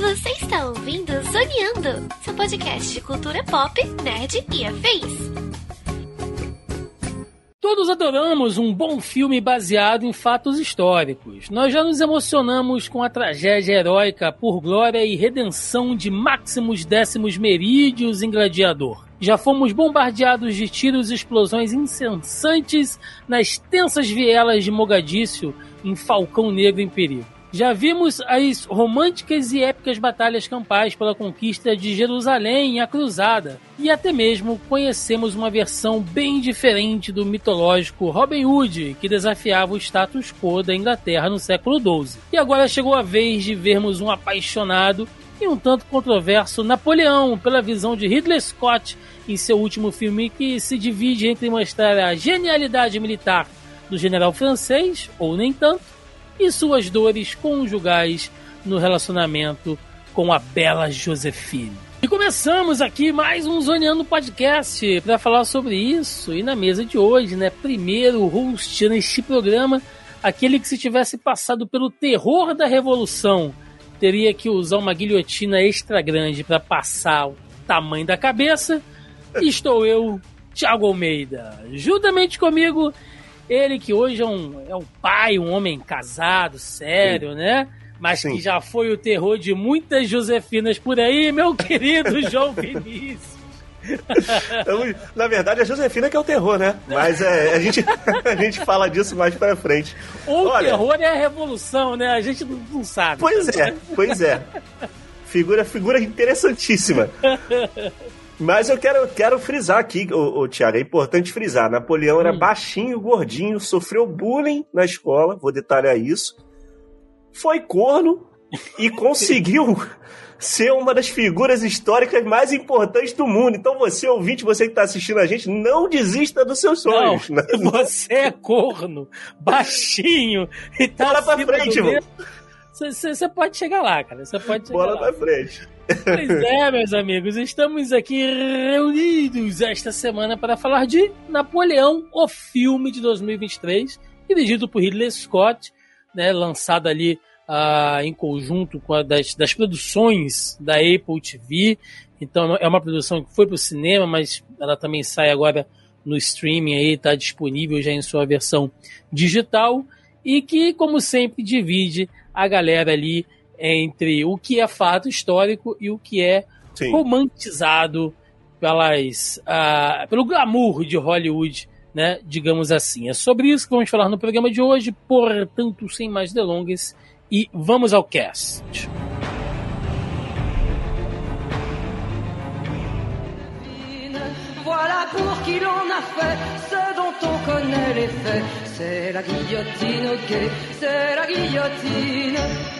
Você está ouvindo Zoneando, seu podcast de cultura pop, nerd e afins. Todos adoramos um bom filme baseado em fatos históricos. Nós já nos emocionamos com a tragédia heróica por glória e redenção de Maximus Décimos Merídios em Gladiador. Já fomos bombardeados de tiros e explosões incessantes nas tensas vielas de Mogadíscio em Falcão Negro em Perigo. Já vimos as românticas e épicas batalhas campais pela conquista de Jerusalém e a Cruzada, e até mesmo conhecemos uma versão bem diferente do mitológico Robin Hood, que desafiava o status quo da Inglaterra no século XII. E agora chegou a vez de vermos um apaixonado e um tanto controverso Napoleão, pela visão de Ridley Scott em seu último filme, que se divide entre mostrar a genialidade militar do general francês, ou nem tanto, e suas dores conjugais no relacionamento com a bela Josefine. E começamos aqui mais um Zoneando Podcast para falar sobre isso. E na mesa de hoje, né, primeiro host neste programa, aquele que se tivesse passado pelo terror da revolução, teria que usar uma guilhotina extra grande para passar o tamanho da cabeça. Estou eu, Thiago Almeida. Juntamente comigo, ele que hoje é um, é um pai, um homem casado, sério, Sim. né? Mas Sim. que já foi o terror de muitas Josefinas por aí, meu querido João Vinícius. Então, na verdade, a Josefina que é o terror, né? Mas é, a, gente, a gente fala disso mais pra frente. O Olha, terror é a revolução, né? A gente não sabe. Pois é, pois é. Figura, figura interessantíssima. Mas eu quero, quero frisar aqui, o, o Thiago, é importante frisar. Napoleão era hum. baixinho, gordinho, sofreu bullying na escola, vou detalhar isso. Foi corno e conseguiu ser uma das figuras históricas mais importantes do mundo. Então você, ouvinte, você que está assistindo a gente, não desista dos seus sonhos. Não, né? Você é corno, baixinho e tá Bora pra frente, mano. Você pode chegar lá, cara. Você pode chegar Bola lá. pra frente. Pois é, meus amigos, estamos aqui reunidos esta semana para falar de Napoleão, o filme de 2023, dirigido por Ridley Scott, né, lançado ali uh, em conjunto com a das, das produções da Apple TV. Então é uma produção que foi para o cinema, mas ela também sai agora no streaming aí, está disponível já em sua versão digital e que, como sempre, divide a galera ali entre o que é fato histórico e o que é Sim. romantizado pelas, uh, pelo glamour de Hollywood, né? Digamos assim. É sobre isso que vamos falar no programa de hoje, portanto, sem mais delongas, e vamos ao cast. Voilà pour qui l'on a fait ce dont on connaît les faits. C'est la guillotine, ok, c'est la guillotine.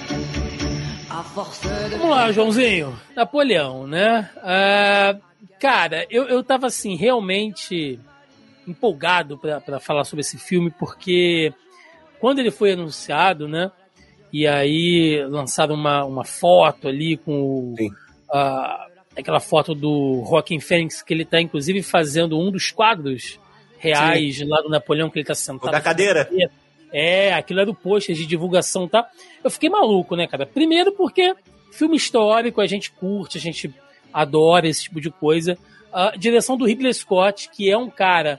Vamos lá, Joãozinho. Napoleão, né? Uh, cara, eu, eu tava assim, realmente empolgado para falar sobre esse filme, porque quando ele foi anunciado, né? E aí lançaram uma, uma foto ali com uh, aquela foto do Joaquim Fênix, que ele tá inclusive fazendo um dos quadros reais Sim. lá do Napoleão, que ele tá sentado. O da cadeira. cadeira. É, aquilo era o pôster de divulgação, tá? Eu fiquei maluco, né, cara? Primeiro porque filme histórico a gente curte, a gente adora esse tipo de coisa. A direção do Ridley Scott, que é um cara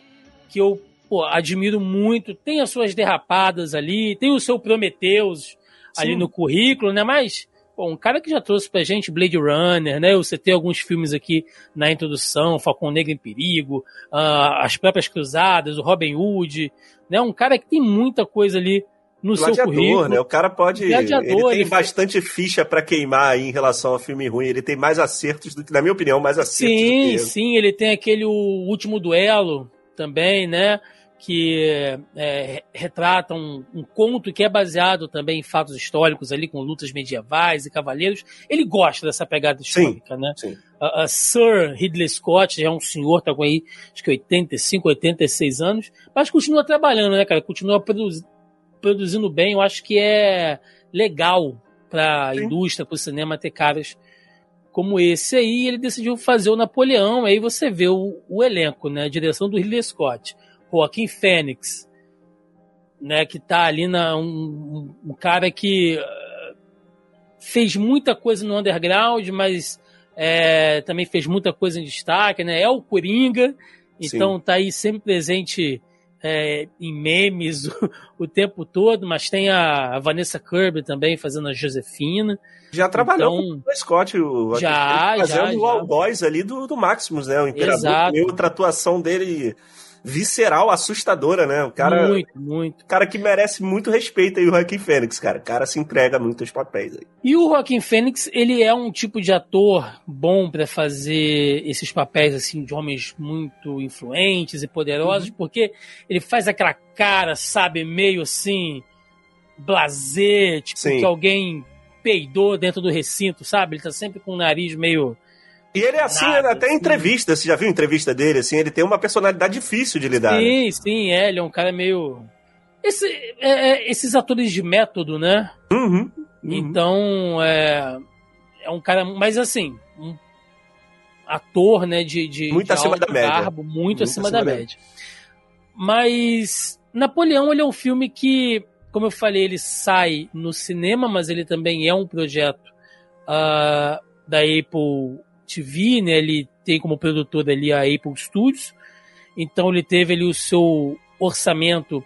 que eu pô, admiro muito, tem as suas derrapadas ali, tem o seu Prometheus ali no currículo, né? Mas Bom, um cara que já trouxe pra gente Blade Runner, né? Você tem alguns filmes aqui na introdução, Falcão Negro em Perigo, uh, As Próprias Cruzadas, o Robin Hood, né? Um cara que tem muita coisa ali no Gladiador, seu currículo. né? O cara pode. Gladiador, ele tem ele bastante ficha para queimar aí em relação ao filme ruim. Ele tem mais acertos do que, na minha opinião, mais acertos sim, do que ele. Sim, ele tem aquele o último duelo também, né? Que é, retrata um, um, conto que é baseado também em fatos históricos ali, com lutas medievais e cavaleiros. Ele gosta dessa pegada histórica, sim, né? Sim. Uh, uh, Sir Ridley Scott já é um senhor, tá com aí, acho que 85, 86 anos, mas continua trabalhando, né, cara? Continua produzi produzindo bem. Eu acho que é legal para a indústria, para o cinema ter caras como esse aí. Ele decidiu fazer o Napoleão. Aí você vê o, o elenco, né? A direção do Ridley Scott Joaquim Fênix, né, que tá ali na um, um cara que uh, fez muita coisa no underground, mas é, também fez muita coisa em destaque, né? É o Coringa, então Sim. tá aí sempre presente é, em memes o, o, tempo todo, mas tem a, a, Vanessa Kirby também fazendo a Josefina. Já trabalhou então, com o Scott, o já, fazendo já, o All Boys ali do, do Maximus, né? O Imperador. Exato. E outra atuação dele visceral, assustadora, né? O cara. Muito, muito. cara que merece muito respeito aí, o Joaquim Fênix, cara. O cara se entrega muito aos papéis aí. E o Joaquim Fênix, ele é um tipo de ator bom para fazer esses papéis, assim, de homens muito influentes e poderosos, uhum. porque ele faz aquela cara, sabe, meio assim, blazer, tipo, Sim. que alguém peidou dentro do recinto, sabe? Ele tá sempre com o nariz meio e ele é assim, Nada, até em entrevista, você já viu a entrevista dele, assim, ele tem uma personalidade difícil de lidar. Sim, né? sim, é, ele é um cara meio. Esse, é, é, esses atores de método, né? Uhum, uhum. Então, é, é um cara. Mas assim, um ator, né, de. de muito de acima da média. Garbo, muito, muito acima, acima, da, média. média. Mas. Napoleão, ele é um filme que, como eu falei, ele sai no cinema, mas ele também é um projeto uh, da Apple TV, né? Ele tem como produtor ali a Apple Studios. Então ele teve ali o seu orçamento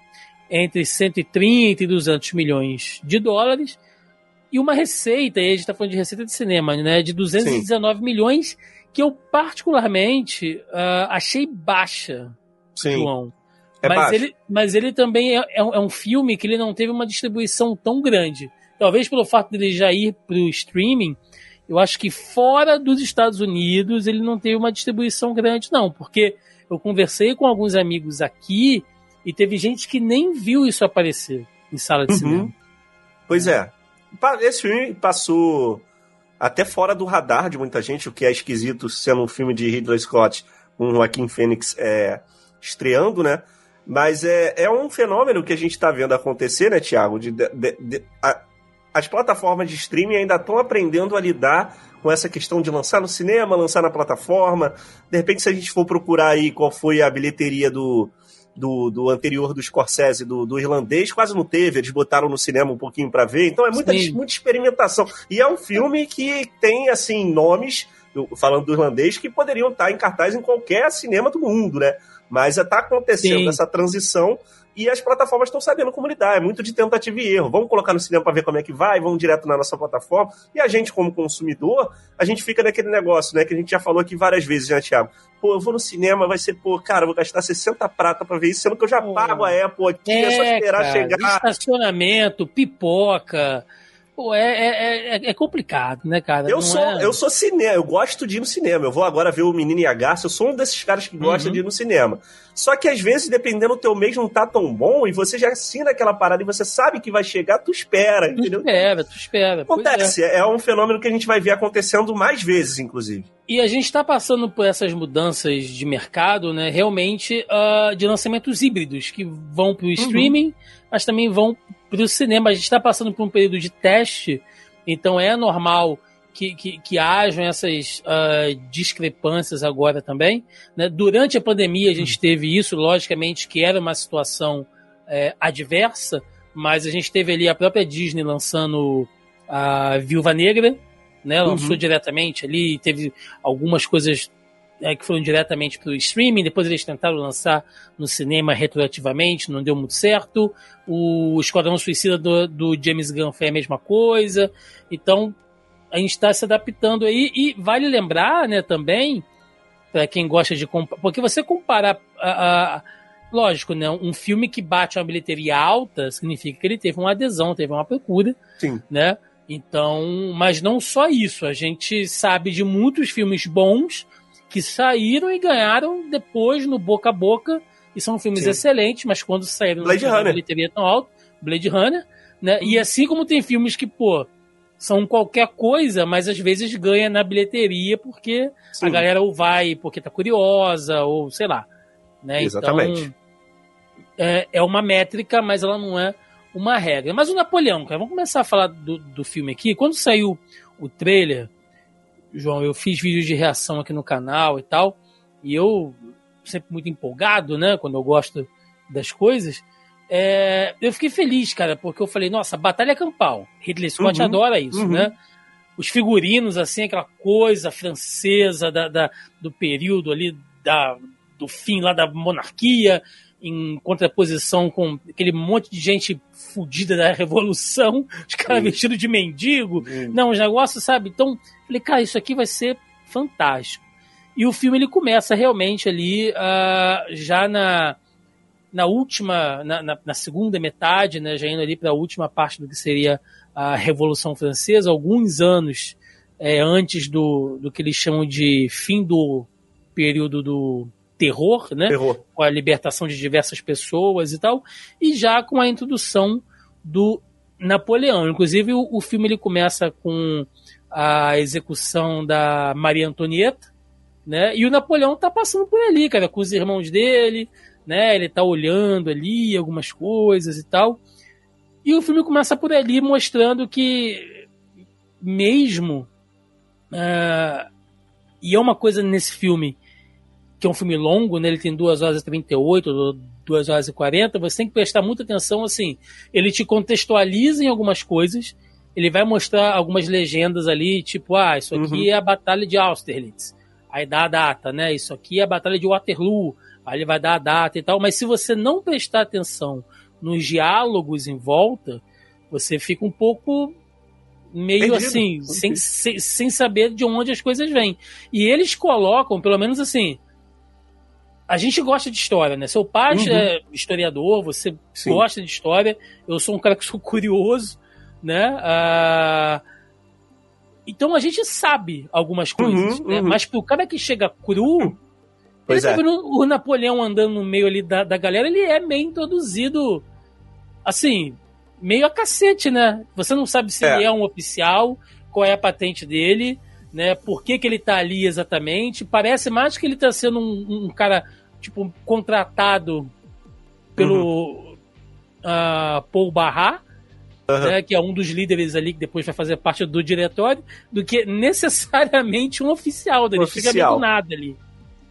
entre 130 e 200 milhões de dólares e uma receita, e a gente está falando de receita de cinema, né, de 219 Sim. milhões, que eu particularmente uh, achei baixa, Sim. João. É mas, ele, mas ele também é, é, um filme que ele não teve uma distribuição tão grande. Talvez pelo fato dele já ir para o streaming, eu acho que fora dos Estados Unidos ele não teve uma distribuição grande, não, porque eu conversei com alguns amigos aqui e teve gente que nem viu isso aparecer em sala de uhum. cinema. Pois é. Esse filme passou até fora do radar de muita gente, o que é esquisito sendo um filme de Ridley Scott com Joaquim Phoenix é, estreando, né? Mas é, é um fenômeno que a gente está vendo acontecer, né, Tiago? De, de, de, a, as plataformas de streaming ainda estão aprendendo a lidar com essa questão de lançar no cinema, lançar na plataforma. De repente, se a gente for procurar aí qual foi a bilheteria do, do, do anterior do Scorsese, do, do irlandês, quase não teve, eles botaram no cinema um pouquinho para ver. Então é muita, muita experimentação. E é um filme que tem, assim, nomes, falando do irlandês, que poderiam estar em cartaz em qualquer cinema do mundo, né? Mas está acontecendo Sim. essa transição e as plataformas estão sabendo como lidar. É muito de tentativa e erro. Vamos colocar no cinema para ver como é que vai, vamos direto na nossa plataforma. E a gente, como consumidor, a gente fica naquele negócio, né? Que a gente já falou aqui várias vezes, né, Thiago? Pô, eu vou no cinema, vai ser, pô, cara, vou gastar 60 prata para ver isso, sendo que eu já pago a Apple aqui, é, é só esperar cara, chegar. Estacionamento, pipoca. Pô, é, é, é, é, complicado, né, cara? Eu Não sou, é... eu sou cinema, eu gosto de ir no cinema. Eu vou agora ver o Menino e a Garça, eu sou um desses caras que gosta uhum. de ir no cinema. Só que às vezes, dependendo do teu mês, não tá tão bom e você já assina aquela parada e você sabe que vai chegar, tu espera, tu entendeu? espera, tu espera. Acontece, é. é um fenômeno que a gente vai ver acontecendo mais vezes, inclusive. E a gente está passando por essas mudanças de mercado, né? Realmente, uh, de lançamentos híbridos que vão para o uhum. streaming, uhum. mas também vão para o cinema. A gente está passando por um período de teste, então é normal que, que, que hajam essas uh, discrepâncias agora também. Né? Durante a pandemia a gente uhum. teve isso, logicamente que era uma situação é, adversa, mas a gente teve ali a própria Disney lançando a Viúva Negra, né? Lançou uhum. diretamente ali, teve algumas coisas é, que foram diretamente para o streaming, depois eles tentaram lançar no cinema retroativamente, não deu muito certo. O Esquadrão Suicida do, do James Gunn foi a mesma coisa. Então, a gente está se adaptando aí. E vale lembrar, né, também, para quem gosta de comparar, porque você comparar a, a, lógico, né, um filme que bate uma bilheteria alta significa que ele teve uma adesão, teve uma procura, Sim. né? Então, mas não só isso, a gente sabe de muitos filmes bons que saíram e ganharam depois no boca a boca, e são filmes Sim. excelentes, mas quando saíram Blade não Runner. bilheteria tão alta, Blade Runner, né? E assim como tem filmes que, pô, são qualquer coisa, mas às vezes ganha na bilheteria porque Sim. a galera ou vai porque tá curiosa, ou sei lá. Né? Exatamente. Então, é, é uma métrica, mas ela não é uma regra. Mas o Napoleão, cara, vamos começar a falar do, do filme aqui. Quando saiu o trailer, João, eu fiz vídeos de reação aqui no canal e tal, e eu sempre muito empolgado, né, quando eu gosto das coisas, É, eu fiquei feliz, cara, porque eu falei, nossa, batalha campal. Ridley Scott uhum, adora isso, uhum. né? Os figurinos, assim, aquela coisa francesa da, da, do período ali, da, do fim lá da monarquia, em contraposição com aquele monte de gente fudida da revolução, os caras vestidos de mendigo. Não, os negócios, sabe? Então, falei, cara, isso aqui vai ser fantástico. E o filme ele começa realmente ali uh, já na, na última, na, na, na, segunda metade, né, já indo ali para a última parte do que seria a Revolução Francesa, alguns anos é, antes do, do que eles chamam de fim do período do terror, né? Terror. Com a libertação de diversas pessoas e tal, e já com a introdução do Napoleão. Inclusive, o, o filme ele começa com a execução da Maria Antonieta, né? E o Napoleão tá passando por ali, cara, com os irmãos dele, né? Ele tá olhando ali algumas coisas e tal. E o filme começa por ali mostrando que mesmo uh, e é uma coisa nesse filme que é um filme longo, né? Ele tem 2 horas e 38, 2 horas e 40, você tem que prestar muita atenção, assim, ele te contextualiza em algumas coisas, ele vai mostrar algumas legendas ali, tipo, ah, isso aqui uhum. é a Batalha de Austerlitz aí dá a data, né? Isso aqui é a Batalha de Waterloo, aí ele vai dar a data e tal. Mas se você não prestar atenção nos diálogos em volta, você fica um pouco meio Entendido. assim, sem, sem, sem saber de onde as coisas vêm. E eles colocam, pelo menos assim, a gente gosta de história, né? Seu pai uhum. é historiador, você Sim. gosta de história, eu sou um cara que sou curioso, né? Uh, então a gente sabe algumas coisas, uhum, né? uhum. mas pro cara que chega cru, pois ele é. tá vendo o Napoleão andando no meio ali da, da galera, ele é meio introduzido, assim, meio a cacete, né? Você não sabe se é. ele é um oficial, qual é a patente dele, né? Por que, que ele tá ali exatamente. Parece mais que ele tá sendo um, um cara, tipo, contratado pelo uhum. uh, Paul Barra, uhum. né, que é um dos líderes ali que depois vai fazer parte do diretório, do que necessariamente um oficial. Ele oficial. fica meio nada ali.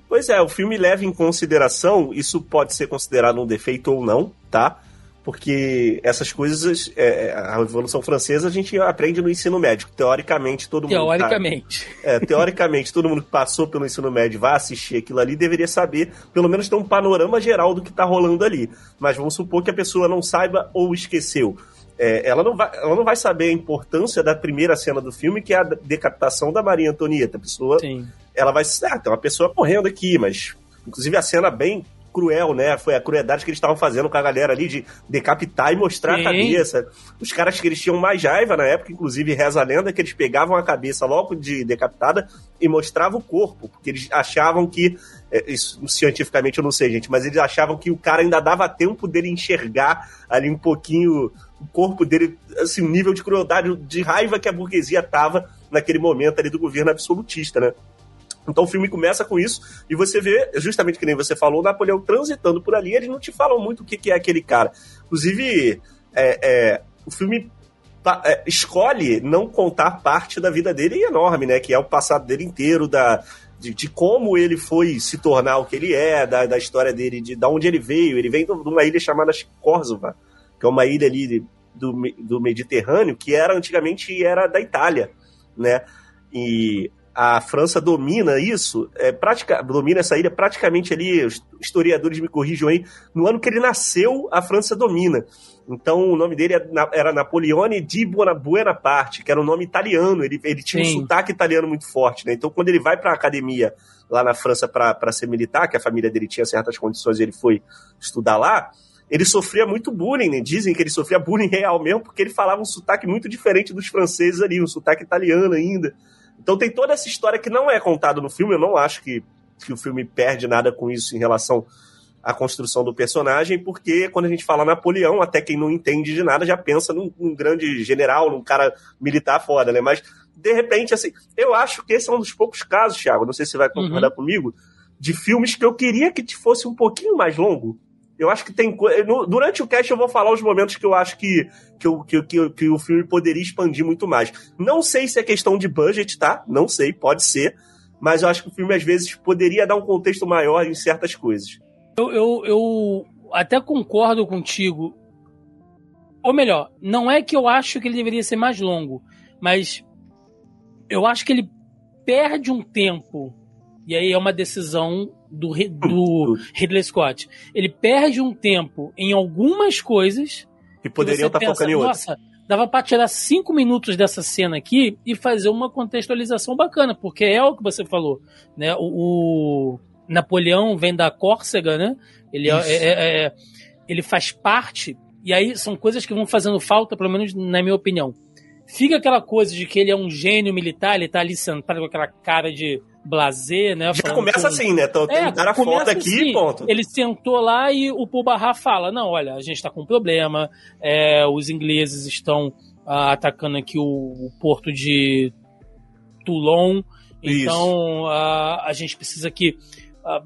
Pois é, o filme leva em consideração, isso pode ser considerado um defeito ou não, tá? Porque essas coisas, é, é a Revolução Francesa a gente aprende no ensino médio. Teoricamente, todo mundo. Tá- teoricamente. Tá, é, teoricamente, todo mundo que passou pelo ensino médio vai assistir aquilo ali deveria saber, pelo menos ter um panorama geral do que tá rolando ali. Mas vamos supor que a pessoa não saiba ou esqueceu é, ela, não vai, ela não vai saber a importância da primeira cena do filme, que é a decapitação da Maria Antonieta. A pessoa, Sim. ela vai, ah, tem uma pessoa correndo aqui, mas inclusive a cena bem cruel, né? Foi a crueldade que eles estavam fazendo com a galera ali de decapitar e mostrar Sim. a cabeça. Os caras que eles tinham mais raiva na época, inclusive reza a lenda, que eles pegavam a cabeça logo de decapitada e mostravam o corpo, porque eles achavam que é, isso cientificamente eu não sei, gente, mas eles achavam que o cara ainda dava tempo dele enxergar ali um pouquinho o corpo dele, assim, o nível de crueldade, de raiva que a burguesia tava naquele momento ali do governo absolutista, né? Então o filme começa com isso e você vê, justamente que nem você falou, Napoleão transitando por ali, eles não te falam muito o que, que é aquele cara. Inclusive, é, é, o filme é, escolhe não contar parte da vida dele enorme, né? Que é o passado dele inteiro, da, de, de, como ele foi se tornar o que ele é, da, da história dele, de, de onde ele veio. Ele vem de uma ilha chamada Córdoba, que é uma ilha ali do, do Mediterrâneo, que era antigamente era da Itália, né? E a França domina isso, é, pratica, domina essa ilha praticamente ali, os historiadores me corrijam aí, no ano que ele nasceu, a França domina. Então o nome dele é era Napoleone di Buonaparte, que era um nome italiano, ele, ele tinha Sim. um sotaque italiano muito forte, né? Então quando ele vai para a academia lá na França para ser militar, que a família dele tinha certas condições e ele foi estudar lá, ele sofria muito bullying, né? dizem que ele sofria bullying real mesmo, porque ele falava um sotaque muito diferente dos franceses ali, um sotaque italiano ainda. Então tem toda essa história que não é contada no filme, eu não acho que, que o filme perde nada com isso em relação à construção do personagem, porque quando a gente fala Napoleão, até quem não entende de nada já pensa num, num grande general, num cara militar foda, né? Mas, de repente, assim, eu acho que esse é um dos poucos casos, Thiago, não sei se você vai concordar uhum. comigo, de filmes que eu queria que fosse um pouquinho mais longo. Eu acho que tem. Durante o cast eu vou falar os momentos que eu acho que, que, que, que, que o filme poderia expandir muito mais. Não sei se é questão de budget, tá? Não sei, pode ser. Mas eu acho que o filme, às vezes, poderia dar um contexto maior em certas coisas. Eu, eu, eu até concordo contigo. Ou melhor, não é que eu acho que ele deveria ser mais longo, mas eu acho que ele perde um tempo. E aí é uma decisão do, do Ridley Scott. Ele perde um tempo em algumas coisas. E poderiam estar tá focando em outras. Nossa, dava para tirar cinco minutos dessa cena aqui e fazer uma contextualização bacana, porque é o que você falou, né? O, o Napoleão vem da Córcega, né? Ele, é, é, é, é, ele faz parte, e aí são coisas que vão fazendo falta, pelo menos na minha opinião. Fica aquela coisa de que ele é um gênio militar, ele tá ali sentado com aquela cara de blazer, né? Já começa com... assim, né? Tem é, cara foda aqui assim. ponto. Ele sentou lá e o Pubarra fala, não, olha, a gente tá com um problema, é, os ingleses estão ah, atacando aqui o, o, porto de Toulon, então ah, a gente precisa que ah,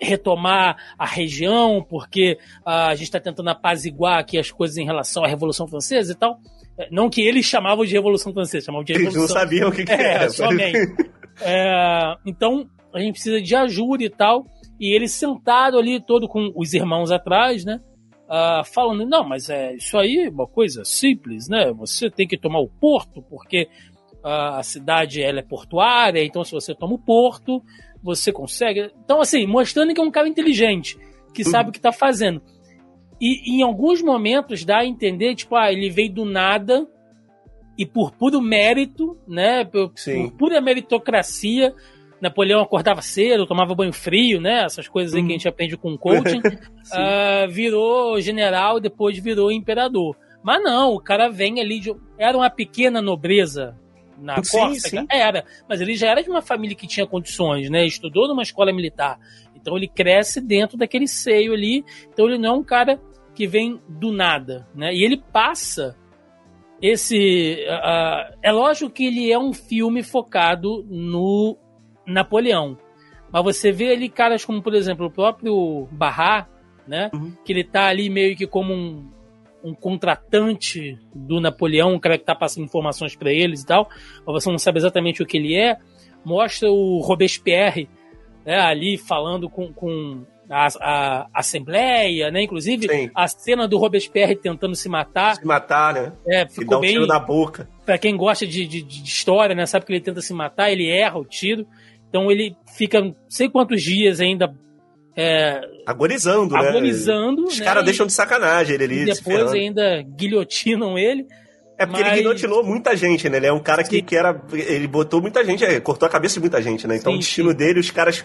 retomar a região, porque ah, a gente está tentando apaziguar aqui as coisas em relação à Revolução Francesa e tal. É, não que eles chamavam de Revolução Francesa, chamavam de Revolução. Eles não sabiam o que, que é, era. Somente. É, então, a gente precisa de ajuda e tal. E ele sentado ali, todo com os irmãos atrás, né? Uh, falando, não, mas é isso aí é uma coisa simples, né? Você tem que tomar o porto, porque uh, a cidade ela é portuária, então se você toma o porto, você consegue. Então, assim, mostrando que é um cara inteligente, que sabe o que está fazendo. E em alguns momentos dá a entender, tipo, ah, ele veio do nada e por puro mérito, né? Por, por pura meritocracia, Napoleão acordava cedo, tomava banho frio, né? Essas coisas aí hum. que a gente aprende com coaching. uh, virou general, depois virou imperador. Mas não, o cara vem ali de. Era uma pequena nobreza na sim, Córcega? Sim. Era. Mas ele já era de uma família que tinha condições, né? Estudou numa escola militar. Então ele cresce dentro daquele seio ali. Então ele não é um cara que vem do nada, né? E ele passa esse. Uh, é lógico que ele é um filme focado no Napoleão. Mas você vê ali caras como, por exemplo, o próprio Barra, né? Uhum. Que ele tá ali meio que como um, um contratante do Napoleão, um cara que tá passando informações para eles e tal, mas você não sabe exatamente o que ele é. Mostra o Robespierre né, ali falando com, com a, a, Assembleia, né? Inclusive, Sim. a cena do Robespierre tentando se matar. Se matar, né? É, ficou dá um bem. Tiro na boca. Pra quem gosta de, de, de, história, né? Sabe que ele tenta se matar, ele erra o tiro. Então ele fica não sei quantos dias ainda. É, agonizando, né? Agonizando. Os né? caras deixam de sacanagem ele ali. E depois ainda guilhotinam ele. É porque Mas... ele guilhotinou muita gente, né? Ele é um cara que, que era. Ele botou muita gente, é, cortou a cabeça de muita gente, né? Então sim, o destino sim. dele, os caras.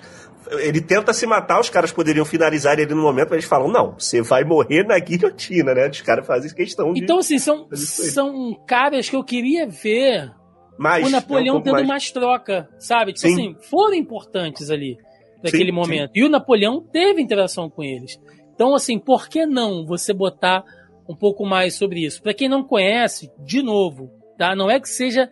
Ele tenta se matar, os caras poderiam finalizar ele no momento, mas eles falam: não, você vai morrer na guilhotina, né? Os caras fazem questão de. Então, assim, são, são caras que eu queria ver mais, o Napoleão é um tendo mais. mais. troca, sabe? Tipo sim. assim, foram importantes ali naquele momento. E o Napoleão teve interação com eles. Então, assim, por que não você botar um pouco mais sobre isso. Para quem não conhece, de novo, tá? Não é que seja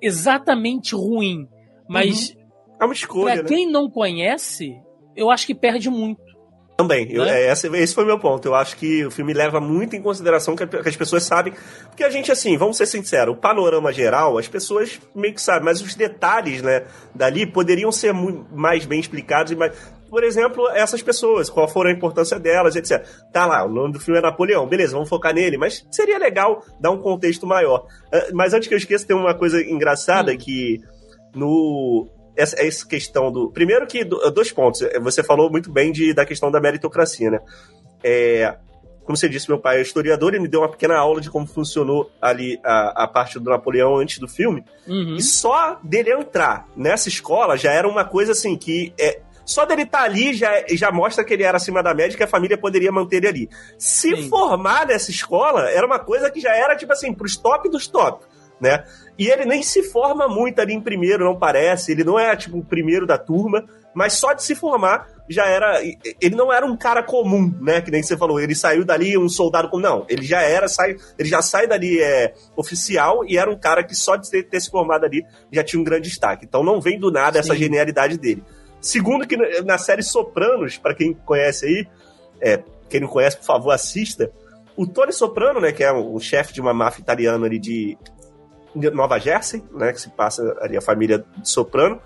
exatamente ruim, mas uhum. é uma escolha. Para né? quem não conhece, eu acho que perde muito. Também, eu, né? esse, esse foi o meu ponto. Eu acho que o filme leva muito em consideração que, que, as pessoas sabem. Porque a gente, assim, vamos ser sinceros, o panorama geral, as pessoas meio que sabem, mas os detalhes, né, dali poderiam ser muito, mais bem explicados e mais por exemplo, essas pessoas, qual for a importância delas, etc. Tá lá, o nome do filme é Napoleão, beleza, vamos focar nele, mas seria legal dar um contexto maior. Ah, mas antes que eu esqueça, tem uma coisa engraçada hum. que no essa, essa questão do. Primeiro que dois pontos. Você falou muito bem de, da questão da meritocracia, né? É, como você disse, meu pai é historiador e me deu uma pequena aula de como funcionou ali a, a parte do Napoleão antes do filme. Uhum. E só dele entrar nessa escola já era uma coisa assim que é, só dele estar tá ali já, já mostra que ele era acima da média e que a família poderia manter ele ali. Se Sim. formar nessa escola, era uma coisa que já era, tipo assim, pros top dos top, né? E ele nem se forma muito ali em primeiro, não parece. Ele não é, tipo, o primeiro da turma, mas só de se formar já era. Ele não era um cara comum, né? Que nem você falou. Ele saiu dali um soldado comum. Não, ele já era, sai, ele já sai dali é, oficial e era um cara que só de ter, ter se formado ali já tinha um grande destaque. Então não vem do nada Sim. essa genialidade dele. Segundo, que na série Sopranos, para quem conhece aí, é, quem não conhece, por favor, assista. O Tony Soprano, né, que é o chefe de uma máfia italiana ali de Nova Jersey, né, que se passa ali a família Soprano,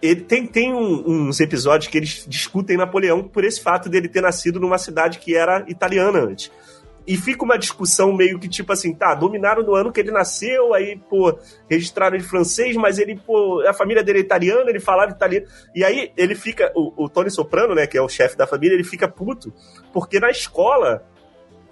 ele tem, tem um, uns episódios que eles discutem Napoleão por esse fato dele ter nascido numa cidade que era italiana antes. E fica uma discussão meio que tipo assim, tá, dominaram no ano que ele nasceu, aí, pô, registraram ele francês, mas ele, pô, a família dele é italiana, ele falava italiano. E aí ele fica, o, o Tony Soprano, né, que é o chefe da família, ele fica puto, porque na escola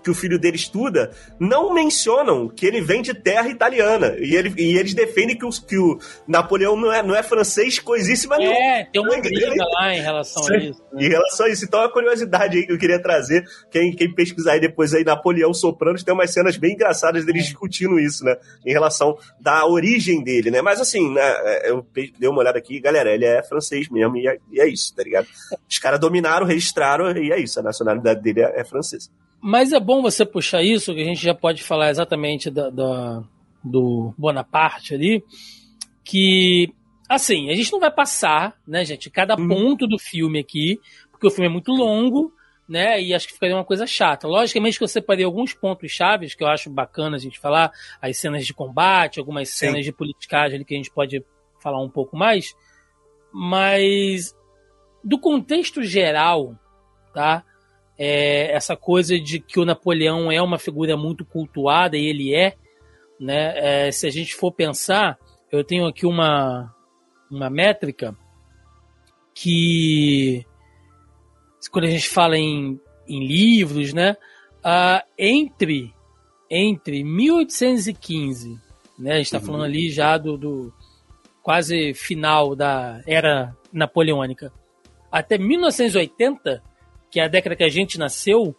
que o filho dele estuda, não mencionam que ele vem de terra italiana. E, ele, e eles defendem que, os, que o Napoleão não é, não é francês coisíssima nenhuma. É, tem uma briga lá em relação a isso. Né? Em relação a isso. Então, a curiosidade aí que eu queria trazer, quem, quem pesquisar aí depois aí, Napoleão Sopranos, tem umas cenas bem engraçadas deles é. discutindo isso, né? Em relação da origem dele, né? Mas assim, né, é, eu dei uma olhada aqui, galera, ele é francês mesmo, e é, e é isso, tá ligado? Os caras dominaram, registraram, e é isso, a nacionalidade dele é, é francesa. Mas é bom você puxar isso, que a gente já pode falar exatamente da, da, do Bonaparte ali, que, assim, a gente não vai passar, né, gente, cada uhum. ponto do filme aqui, porque o filme é muito longo, né, e acho que ficaria uma coisa chata. Logicamente que eu separei alguns pontos chaves que eu acho bacana a gente falar, as cenas de combate, algumas Sim. cenas de politicagem ali que a gente pode falar um pouco mais, mas do contexto geral, tá? É, essa coisa de que o Napoleão é uma figura muito cultuada, e ele é, né? É, se a gente for pensar, eu tenho aqui uma, uma métrica que, quando a gente fala em, em livros, né? Uh, entre, entre 1815, né? A gente está uhum. falando ali já do, do quase final da era napoleônica, até 1980 que é a década que a gente nasceu,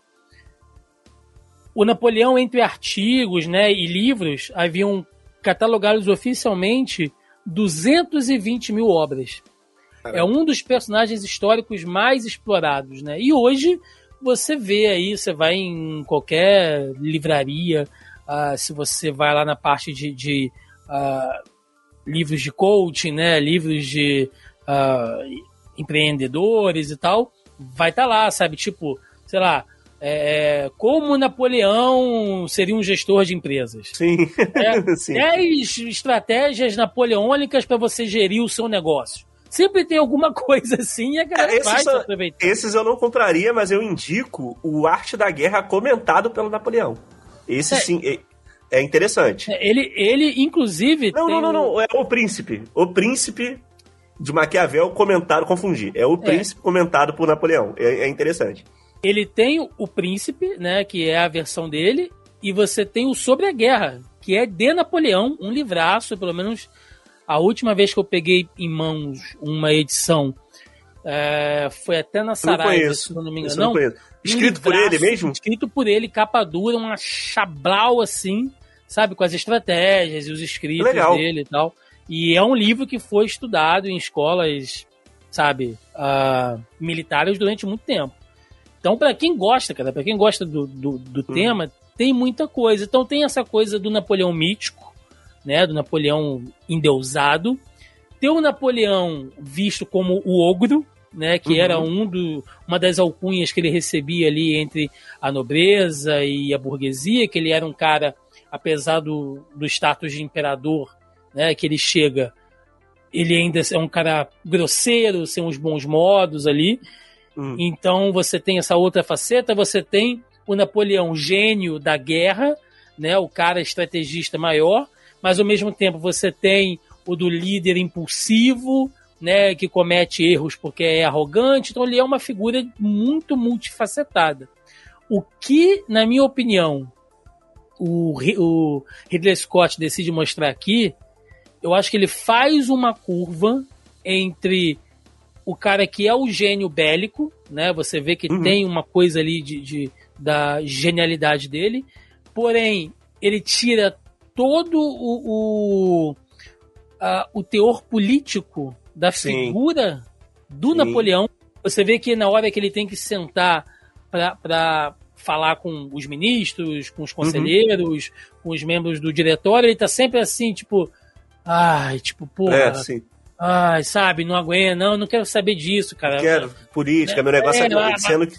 o Napoleão, entre artigos né, e livros, haviam catalogados oficialmente 220 mil obras. Caramba. É um dos personagens históricos mais explorados, né? E hoje você vê aí, você vai em qualquer livraria, uh, se você vai lá na parte de, de uh, livros de coaching, né? Livros de uh, empreendedores e tal, vai estar tá lá, sabe? Tipo, sei lá, é, é, como Napoleão seria um gestor de empresas. Sim. É, Sim. Dez estratégias napoleônicas para você gerir o seu negócio. Sempre tem alguma coisa assim e a galera é, vai são, aproveitar. Esses eu não compraria, mas eu indico o Arte da Guerra comentado pelo Napoleão. Esse é. sim, é, é interessante. É, ele, ele inclusive. Não, não, não, não. É o Príncipe. O Príncipe de Maquiavel comentado, confundir. É o é. príncipe comentado por Napoleão. É, é, interessante. Ele tem o príncipe, né, que é a versão dele, e você tem o Sobre a Guerra, que é de Napoleão, um livraço, pelo menos a última vez que eu peguei em mãos uma edição é, foi até na Saraiva, se não me engano. Não, não escrito um por ele mesmo? Escrito por ele, capa dura, uma chablau assim, sabe, com as estratégias e os escritos Legal. dele e tal. E é um livro que foi estudado em escolas, sabe, uh, militares durante muito tempo. Então, para quem gosta, cara, para quem gosta do, do, do hum. tema, tem muita coisa. Então, tem essa coisa do Napoleão mítico, né, do Napoleão endeusado. Tem o Napoleão visto como o ogro, né, que uhum. era um do, uma das alcunhas que ele recebia ali entre a nobreza e a burguesia, que ele era um cara, apesar do, do status de imperador, né? Que ele chega, ele ainda é um cara grosseiro, sem uns bons modos ali. Hum. Então você tem essa outra faceta, você tem o Napoleão gênio da guerra, né? O cara estrategista maior, mas ao mesmo tempo você tem o do líder impulsivo, né, que comete erros porque é arrogante, então ele é uma figura muito multifacetada. O que, na minha opinião, o, o Ridley Scott decide mostrar aqui eu acho que ele faz uma curva entre o cara que é o gênio bélico, né? Você vê que uhum. tem uma coisa ali de, de, da genialidade dele, porém ele tira todo o, o, a, o teor político da figura Sim. do Sim. Napoleão. Você vê que na hora que ele tem que sentar para falar com os ministros, com os uhum. conselheiros, uhum. com os membros do diretório, ele tá sempre assim, tipo, Ai, tipo, porra. É, sim. Ai, sabe, não aguento, não, não quero saber disso, cara. Quero política, é, meu negócio é, é sendo que.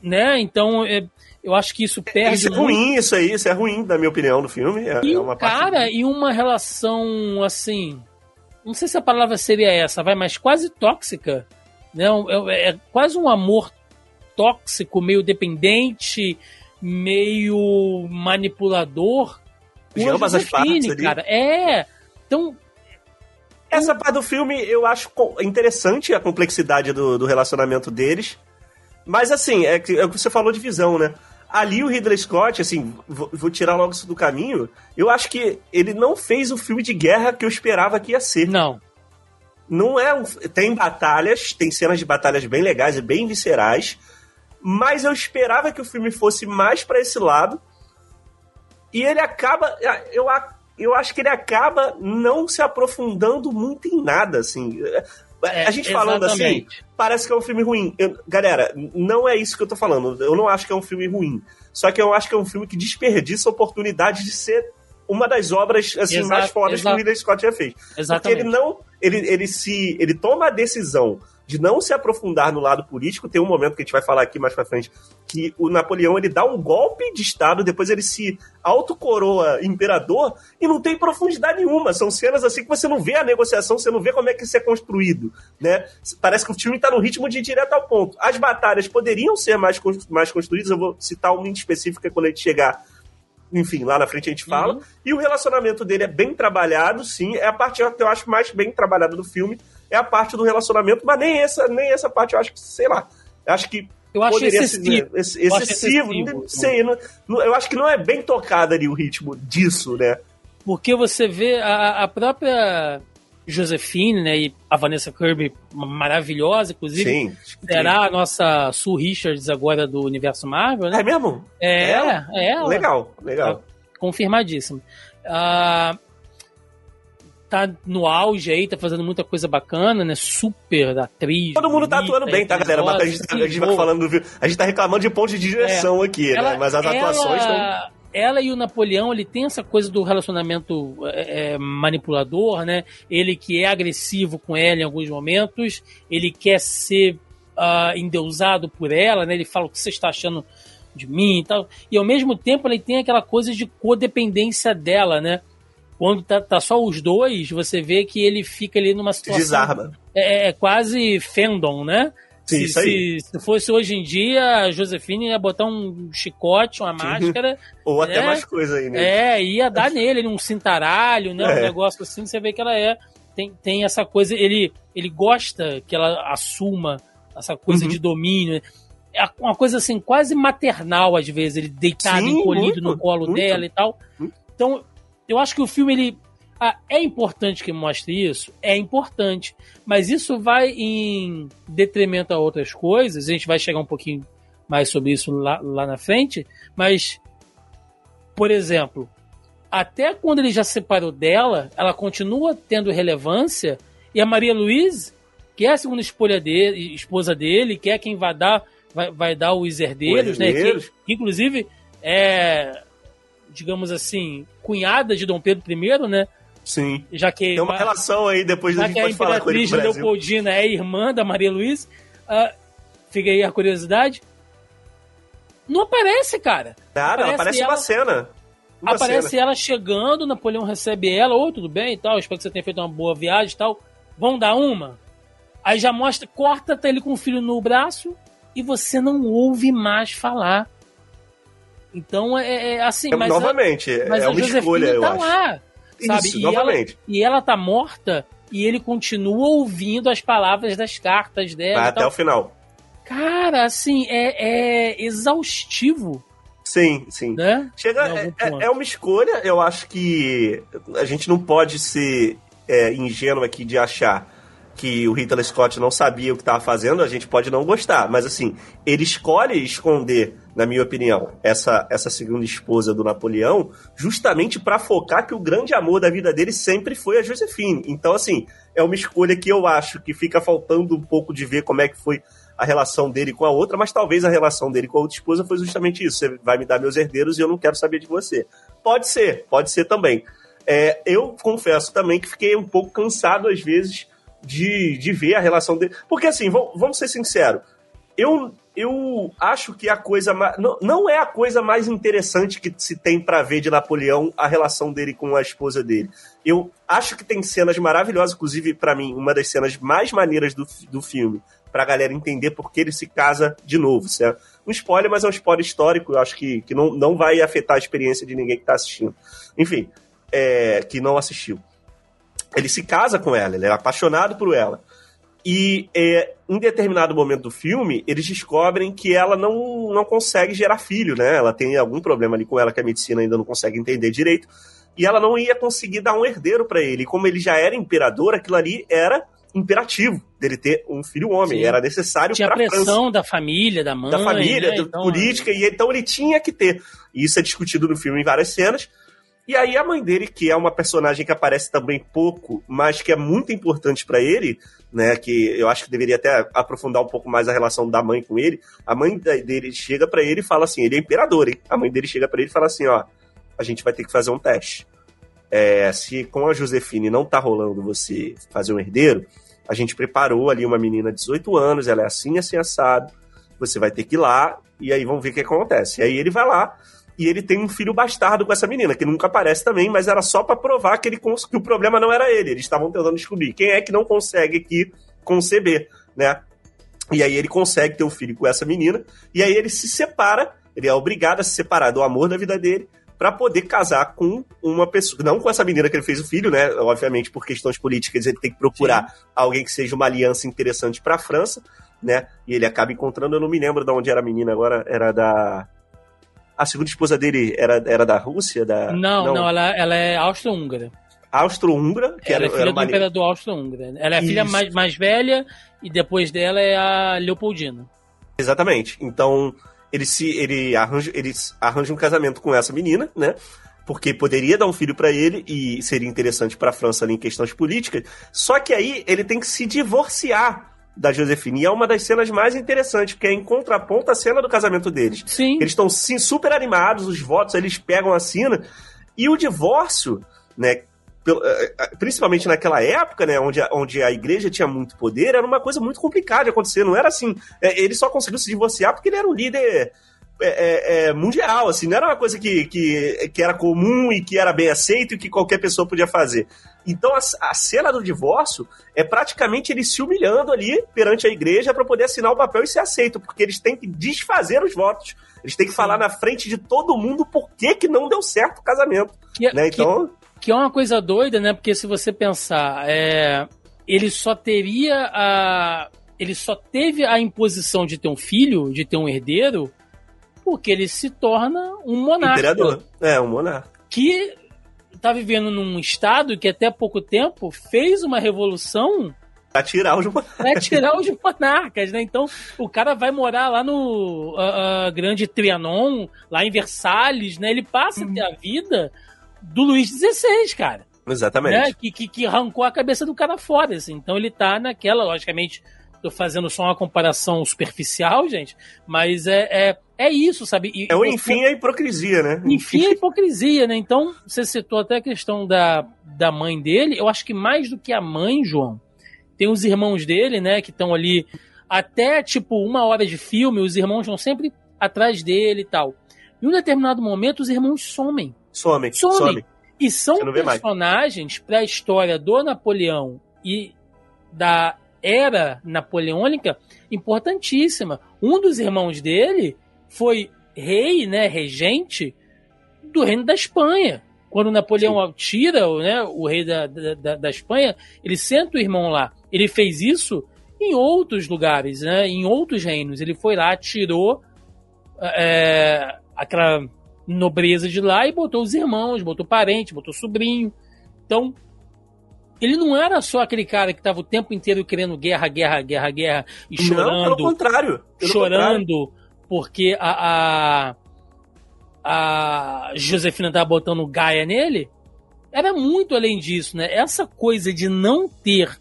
Né, então, é, eu acho que isso perde. Isso é muito. ruim, isso aí, isso é ruim, na minha opinião, no filme. É, e é uma cara, parte... e uma relação assim. não sei se a palavra seria essa, vai, mas quase tóxica. Né? É, é quase um amor tóxico, meio dependente, meio manipulador. De ambas as partes cara. É. Então, essa parte do filme eu acho interessante a complexidade do, do relacionamento deles. Mas assim, é, é o que você falou de visão, né? Ali o Ridley Scott, assim, vou, vou, tirar logo isso do caminho. Eu acho que ele não fez o filme de guerra que eu esperava que ia ser. Não. Não é um, tem batalhas, tem cenas de batalhas bem legais e bem viscerais, mas eu esperava que o filme fosse mais para esse lado. E ele acaba, eu, eu acho que ele acaba não se aprofundando muito em nada, assim. É, a gente falando assim, parece que é um filme ruim. Eu, galera, não é isso que eu tô falando. Eu não acho que é um filme ruim. Só que eu acho que é um filme que desperdiça a oportunidade de ser uma das obras assim, exato, mais fodas exato. que o Ridley Scott já fez. Exatamente. Porque ele não. Ele, ele se. Ele toma a decisão de não se aprofundar no lado político. Tem um momento que a gente vai falar aqui mais pra frente que o Napoleão ele dá um golpe de Estado, depois ele se autocoroa imperador e não tem profundidade nenhuma. São cenas assim que você não vê a negociação, você não vê como é que isso é construído, né? Parece que o filme tá no ritmo de ir direto ao ponto. As batalhas poderiam ser mais, mais construídas, eu vou citar uma específica quando a gente chegar enfim, lá na frente a gente fala. Uhum. E o relacionamento dele é bem trabalhado, sim. É a parte que eu acho mais bem trabalhada do filme é a parte do relacionamento, mas nem essa, nem essa parte eu acho que, sei lá, acho que eu acho excessivo. Ser, excessivo. excessivo. Sei, não, eu acho que não é bem tocado ali o ritmo disso, né? Porque você vê a, a própria Josephine, né, e a Vanessa Kirby maravilhosa, inclusive. Sim. Será a nossa Sue Richards agora do universo Marvel, né? É mesmo? É, é, é ela. Legal, legal. Tá confirmadíssimo. Uh, tá no auge aí, tá fazendo muita coisa bacana, né? Super atriz. Todo mundo tá atuando bem, tá, galera? Mas a gente, tá, a gente vai falando do A gente tá reclamando de pontos de direção é, aqui, né? ela, né? Mas as atuações estão. Ela e o Napoleão, ele tem essa coisa do relacionamento é, é, manipulador, né? Ele que é agressivo com ela em alguns momentos, ele quer ser uh, endeusado por ela, né? Ele fala o que você está achando de mim e tal. E ao mesmo tempo ele tem aquela coisa de codependência dela, né? Quando tá, tá, só os dois, você vê que ele fica ali numa situação. Desarma. É, é quase fandom, né? Sim, se, se, se, fosse hoje em dia, a Josefine ia botar um chicote, uma máscara. Ou até né? mais coisa aí, né? É, ia dar nele, um cintaralho, né? É. Um negócio assim, você vê que ela é. Tem, tem essa coisa, ele, ele gosta que ela assuma essa coisa uhum. de domínio. É uma coisa assim, quase maternal, às vezes, ele deitado, Sim, encolhido muito, no colo muito, dela e tal. Então, eu acho que o filme ele ah, é importante que mostre isso, é importante, mas isso vai em detrimento a outras coisas. A gente vai chegar um pouquinho mais sobre isso lá, lá na frente, mas por exemplo, até quando ele já separou dela, ela continua tendo relevância e a Maria Luiz, que é a segunda esposa dele, esposa dele, que é quem vai dar vai, vai dar os herdeiros, né? Que, que, inclusive é digamos assim, cunhada de Dom Pedro I, né? Sim. Já que tem uma relação aí depois da gente que a imperatriz Leopoldina é irmã da Maria Luísa, uh, fica aí a curiosidade. Não aparece, cara. Nada, aparece, aparece ela, uma cena. Uma aparece cena. ela chegando, Napoleão recebe ela, ou oh, tudo bem e tal, espero que você tenha feito uma boa viagem e tal. Vão dar uma? Aí já mostra, corta, tá ele com o filho no braço e você não ouve mais falar. Então é, é, é assim, é, mas novamente, a, mas é uma escolha, eu tá acho. lá, sabe? Isso, e novamente. Ela, e ela tá morta e ele continua ouvindo as palavras das cartas dela. Vai até o final. Cara, assim, é, é exaustivo. Sim, sim. Né? Chega, é, é, é, uma escolha, eu acho que a gente não pode ser é, ingênuo aqui de achar que o Ridley Scott não sabia o que estava fazendo, a gente pode não gostar, mas assim, ele escolhe esconder, na minha opinião, essa, essa segunda esposa do Napoleão, justamente para focar que o grande amor da vida dele sempre foi a Josephine. Então, assim, é uma escolha que eu acho que fica faltando um pouco de ver como é que foi a relação dele com a outra, mas talvez a relação dele com a outra esposa foi justamente isso. Você vai me dar meus herdeiros e eu não quero saber de você. Pode ser, pode ser também. É, eu confesso também que fiquei um pouco cansado às vezes de, de ver a relação dele. Porque assim, vamos ser sinceros, eu, eu acho que a coisa mais, não, não é a coisa mais interessante que se tem para ver de Napoleão a relação dele com a esposa dele. Eu acho que tem cenas maravilhosas, inclusive para mim uma das cenas mais maneiras do, do filme, pra galera entender por que ele se casa de novo, certo? Um spoiler, mas é um spoiler histórico, eu acho que, que não, não vai afetar a experiência de ninguém que tá assistindo. Enfim, é, que não assistiu. Ele se casa com ela, ele é apaixonado por ela. E é, em determinado momento do filme, eles descobrem que ela não, não consegue gerar filho, né? Ela tem algum problema ali com ela que a medicina ainda não consegue entender direito. E ela não ia conseguir dar um herdeiro para ele. E como ele já era imperador, aquilo ali era imperativo dele ter um filho homem. Sim. Era necessário Tinha pressão França. da família, da mãe. Da família, né? da então, política, e então ele tinha que ter. E isso é discutido no filme em várias cenas. E aí a mãe dele, que é uma personagem que aparece também pouco, mas que é muito importante para ele, né, que eu acho que deveria até aprofundar um pouco mais a relação da mãe com ele. A mãe dele chega para ele e fala assim, ele é imperador, hein? A mãe dele chega para ele e fala assim, ó, a gente vai ter que fazer um teste. É, se com a Josefine não tá rolando você fazer um herdeiro, a gente preparou ali uma menina de 18 anos, ela é assim, assim, assado, você vai ter que ir lá, e aí vamos ver o que acontece. E aí ele vai lá, e ele tem um filho bastardo com essa menina, que nunca aparece também, mas era só para provar que, ele, que o problema não era ele. Eles estavam tentando descobrir quem é que não consegue aqui conceber, né? E aí ele consegue ter um filho com essa menina, e aí ele se separa, ele é obrigado a se separar do amor da vida dele para poder casar com uma pessoa, não com essa menina que ele fez o filho, né? Obviamente por questões políticas ele tem que procurar Sim. alguém que seja uma aliança interessante para a França, né? E ele acaba encontrando, eu não me lembro de onde era a menina agora, era da a segunda esposa dele era, era da Rússia? Da... Não, não, não ela, ela é austro-húngara. Austro-húngara, que ela era, é filha era do imperador austro-húngara. Ela é a filha mais, mais velha e depois dela é a Leopoldina. Exatamente. Então, ele se ele arranja, eles arranjam um casamento com essa menina, né? Porque poderia dar um filho para ele e seria interessante para a França ali em questões políticas. Só que aí ele tem que se divorciar da Josefine. E é uma das cenas mais interessantes, porque é em contraponto à cena do casamento deles. Sim. Eles estão, sim, super animados, os votos, eles pegam a cena. E o divórcio, né, eh, eh, principalmente naquela época, né, onde a, onde a igreja tinha muito poder, era uma coisa muito complicada de acontecer. Não era assim. É, ele só conseguiu se divorciar porque ele era um líder é, é, é, mundial, assim, não era uma coisa que, que, que era comum e que era bem aceito e que qualquer pessoa podia fazer. Então a, a cena do divórcio é praticamente ele se humilhando ali perante a igreja para poder assinar o papel e ser aceito, porque eles têm que desfazer os votos. Eles têm que Sim. falar na frente de todo mundo por que, que não deu certo o casamento. Que, né? Então. Que, que, é uma coisa doida, né? Porque se você pensar, é, ele só teria a. Ele só teve a imposição de ter um filho, de ter um herdeiro, porque ele se torna um monarca. Imperador. É, um monarca. Que tá vivendo num estado que até pouco tempo fez uma revolução Pra tirar os monarcas. Pra tirar os monarcas, né? Então, o cara vai morar lá no uh, uh, Grande Trianon, lá em Versalhes, né? Ele passa uhum. a vida do Luís XVI, cara. Exatamente. Né? Que, que, que arrancou a cabeça do cara fora, assim. Então ele tá naquela, logicamente, tô fazendo só uma comparação superficial, gente, mas é, é, é isso, sabe? E, é o enfim a hipocrisia, né? Enfim a hipocrisia, né? Então, você citou até a questão da, da mãe dele, eu acho que mais do que a mãe, João, tem os irmãos dele, né, que estão ali até, tipo, uma hora de filme, os irmãos estão sempre atrás dele e tal. Em um determinado momento, os irmãos somem. Somem, somem. somem. E são personagens para a história do Napoleão e da era napoleônica importantíssima. Um dos irmãos dele foi rei, né, regente do reino da Espanha. Quando Napoleão Sim. tira né, o rei da, da, da Espanha, ele senta o irmão lá. Ele fez isso em outros lugares, né, em outros reinos. Ele foi lá, tirou é, aquela nobreza de lá e botou os irmãos, botou parente, botou sobrinho. Então, ele não era só aquele cara que estava o tempo inteiro querendo guerra, guerra, guerra, guerra e chorando. Não, pelo contrário. Pelo chorando contrário. Porque a, a, a Josefina estava botando Gaia nele. Era muito além disso, né? Essa coisa de não ter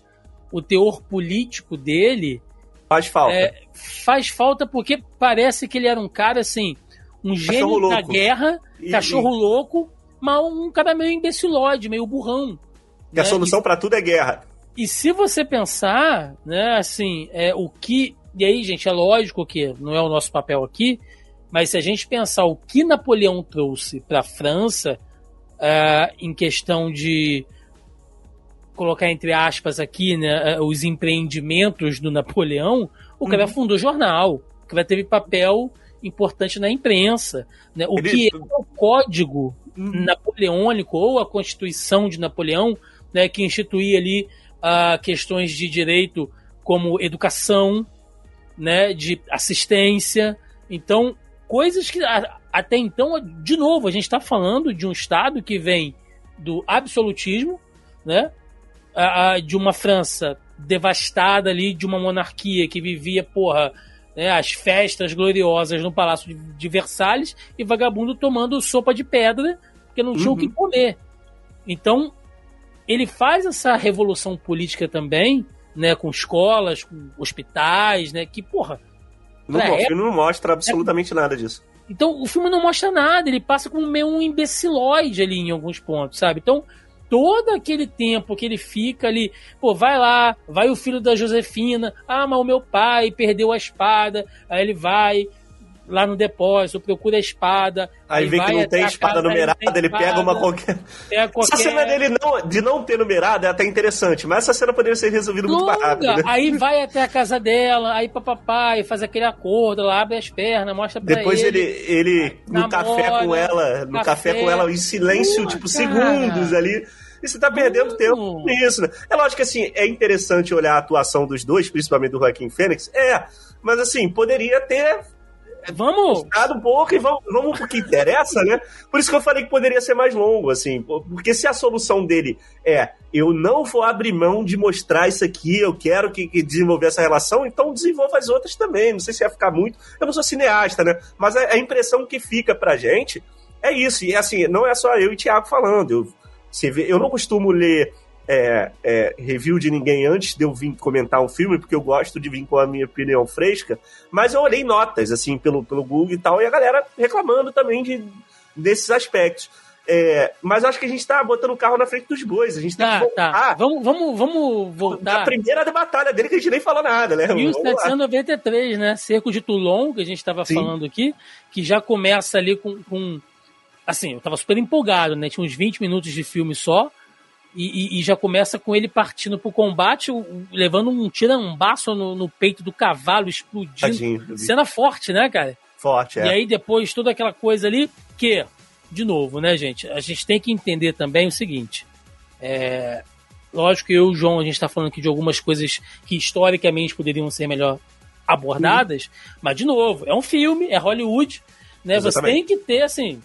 o teor político dele. Faz falta. É, faz falta porque parece que ele era um cara assim, um gênio da guerra, e, cachorro e... louco, mas um cara meio imbecilóide, meio burrão. Que né? a solução para tudo é guerra. E se você pensar, né, assim, é, o que E aí, gente, é lógico que não é o nosso papel aqui, mas se a gente pensar o que Napoleão trouxe para a França, uh, em questão de colocar entre aspas aqui né, uh, os empreendimentos do Napoleão, o cara uhum. fundou jornal, o cara teve papel importante na imprensa. Né? O Ele... que é o código uhum. napoleônico ou a Constituição de Napoleão, né, que instituía ali uh, questões de direito como educação, né, de assistência. Então, coisas que até então, de novo, a gente está falando de um Estado que vem do absolutismo, né? de uma França devastada ali, de uma monarquia que vivia, porra, né, as festas gloriosas no Palácio de Versalhes e vagabundo tomando sopa de pedra porque não tinha uhum. o que uhum. comer. Então, ele faz essa revolução política também, né, com escolas, com hospitais, né, que, porra, não, o filme não mostra absolutamente é... nada disso. Então, o filme não mostra nada, ele passa como meio um imbecilóide ali em alguns pontos, sabe? Então, todo aquele tempo que ele fica ali, pô, vai lá, vai o filho da Josefina, ah, mas o meu pai perdeu a espada, aí ele vai, lá no depósito, procura a espada. Aí, aí vê que não tem espada numerada, ele espada, pega uma qualquer... Pega qualquer... Essa cena dele não, de não ter numerada é até interessante, mas essa cena poderia ser resolvida muito mais rápido. Né? Aí vai até a casa dela, aí papapá, faz aquele acordo, lá abre as pernas, mostra pra Depois ele. Depois ele, ele no namora, café com ela, no café, café com ela em silêncio, tipo, cara. segundos ali. E você tá perdendo tempo com isso, né? É lógico que, assim, é interessante olhar a atuação dos dois, principalmente do Joaquim Fênix. É, mas, assim, poderia ter Vamos. Um pouco e vamos, vamos pro que interessa, né? Por isso que eu falei que poderia ser mais longo, assim. Porque se a solução dele é eu não vou abrir mão de mostrar isso aqui, eu quero que, que desenvolver essa relação, então desenvolva as outras também. Não sei se vai ficar muito. Eu não sou cineasta, né? Mas a, a impressão que fica pra gente é isso. E assim, não é só eu e Thiago falando. Eu, você vê, eu não costumo ler é, é, review de ninguém antes de eu vir comentar um filme, porque eu gosto de vir com a minha opinião fresca, mas eu olhei notas, assim, pelo, pelo Google e tal, e a galera reclamando também de, desses aspectos. É, mas acho que a gente tá botando o carro na frente dos bois. A gente tem tá, que voltar. Tá. Vamos, vamos, vamos voltar. A primeira batalha dele que a gente nem falou nada, né? 1793, né? Cerco de Toulon, que a gente estava falando aqui, que já começa ali com, com. Assim, eu tava super empolgado, né? Tinha uns 20 minutos de filme só. E, e, e, já começa com ele partindo pro combate, levando um tirambaço no, no peito do cavalo, explodindo. Tadinho, Cena forte, né, cara? Forte, é. E aí depois toda aquela coisa ali, que, de novo, né, gente? A gente tem que entender também o seguinte. É, lógico que eu e o João, a gente tá falando aqui de algumas coisas que historicamente poderiam ser melhor abordadas, hum. mas, de novo, é um filme, é Hollywood, né? Exatamente. Você tem que ter, assim,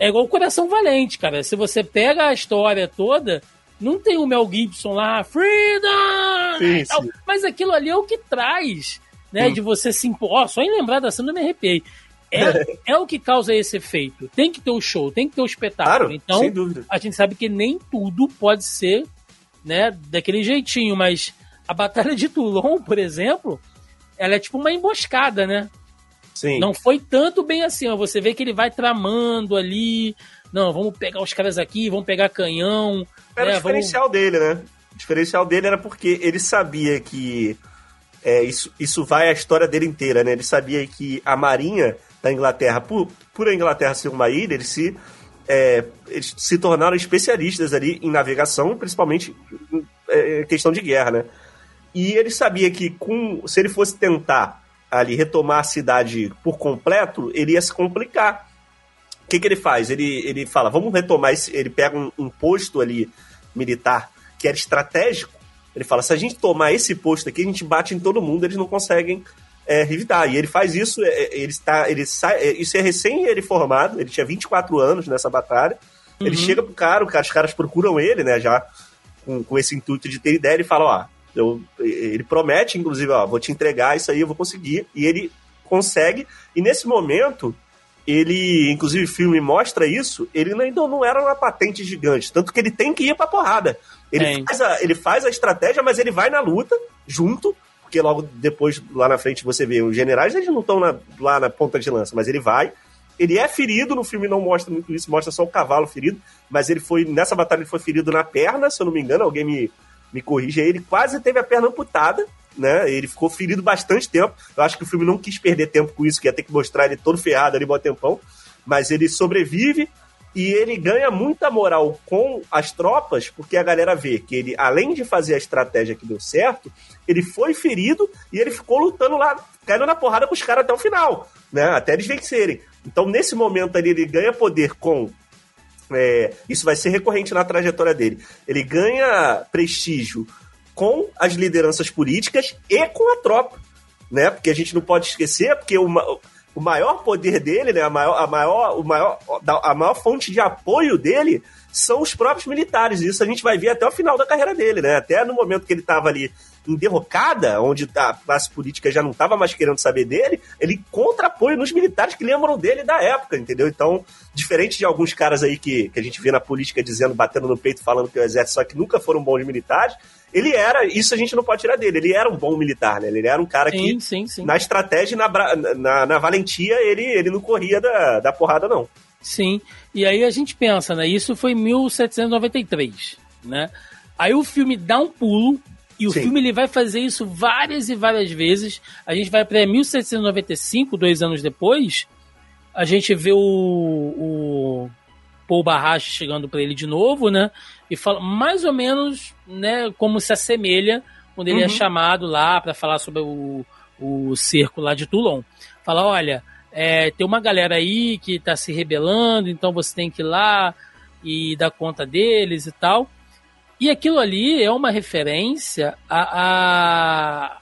é igual o Coração Valente, cara. Se você pega a história toda, não tem o Mel Gibson lá, Freedom! Sim, sim. Mas aquilo ali é o que traz, né? Hum. De você se impor. só em lembrar da cena eu me arrepiei. É, é o que causa esse efeito. Tem que ter o show, tem que ter o espetáculo. Claro, então, a gente sabe que nem tudo pode ser, né, daquele jeitinho, mas a Batalha de Toulon, por exemplo, ela é tipo uma emboscada, né? Sim. Não foi tanto bem assim, ó. Você vê que ele vai tramando ali. Não, vamos pegar os caras aqui, vamos pegar canhão. Era né, o diferencial vamos... dele, né? O diferencial dele era porque ele sabia que é, isso, isso vai a história dele inteira, né? Ele sabia que a marinha da Inglaterra, por, por a Inglaterra ser uma ilha, eles se, é, eles se tornaram especialistas ali em navegação, principalmente em é, questão de guerra, né? E ele sabia que com, se ele fosse tentar ali retomar a cidade por completo, ele ia se complicar. O que, que ele faz? Ele, ele fala, vamos retomar esse. Ele pega um, um posto ali militar que era estratégico. Ele fala, se a gente tomar esse posto aqui, a gente bate em todo mundo, eles não conseguem é, revidar. E ele faz isso, é, é ele está, ele sai, é, isso é recém ele formado, ele tinha 24 anos nessa batalha. Uhum. Ele chega pro cara, o cara, os caras procuram ele, né, já com, com esse intuito de ter ideia, ele fala, ó, eu, ele promete, inclusive, ó, vou te entregar isso aí, eu vou conseguir. E ele consegue. E nesse momento, ele, inclusive, o filme mostra isso. Ele ainda não era uma patente gigante, tanto que ele tem que ir pra porrada. Ele, faz a, ele faz a estratégia, mas ele vai na luta junto, porque logo depois, lá na frente, você vê os generais, eles não estão lá na ponta de lança, mas ele vai. Ele é ferido, no filme não mostra muito isso, mostra só o cavalo ferido, mas ele foi, nessa batalha, ele foi ferido na perna, se eu não me engano, alguém me, me corrija, ele quase teve a perna amputada, né? Ele ficou ferido bastante tempo. Eu acho que o filme não quis perder tempo com isso, que ia ter que mostrar ele todo ferrado ali, bom tempão. Mas ele sobrevive e ele ganha muita moral com as tropas, porque a galera vê que ele, além de fazer a estratégia que deu certo, ele foi ferido e ele ficou lutando lá, caindo na porrada com os caras até o final, né? Até eles vencerem. Então, nesse momento ali, ele ganha poder com. É, isso vai ser recorrente na trajetória dele. Ele ganha prestígio com as lideranças políticas e com a tropa, né? Porque a gente não pode esquecer, porque uma, o maior poder dele, né, a maior, a maior, o maior, a maior fonte de apoio dele são os próprios militares. Isso a gente vai ver até o final da carreira dele, né? Até no momento que ele estava ali em derrocada, onde a classe política já não estava mais querendo saber dele, ele contra apoio nos militares que lembram dele da época, entendeu? Então, diferente de alguns caras aí que, que a gente vê na política dizendo, batendo no peito, falando que o exército só que nunca foram bons militares, ele era, isso a gente não pode tirar dele, ele era um bom militar, né? Ele era um cara sim, que, sim, sim. na estratégia e na, na, na, valentia, ele, ele não corria da, da porrada, não. Sim, e aí a gente pensa, né? Isso foi em 1793, né? Aí o filme dá um pulo, e o Sim. filme ele vai fazer isso várias e várias vezes. A gente vai para 1795, dois anos depois, a gente vê o, o Paul Barrache chegando para ele de novo, né? E fala mais ou menos, né, como se assemelha quando ele é uhum. é chamado lá para falar sobre o, o cerco lá de Toulon. Fala, olha, é, tem uma galera aí que está se rebelando, então você tem que ir lá e dar conta deles e tal. E aquilo ali é uma referência a, a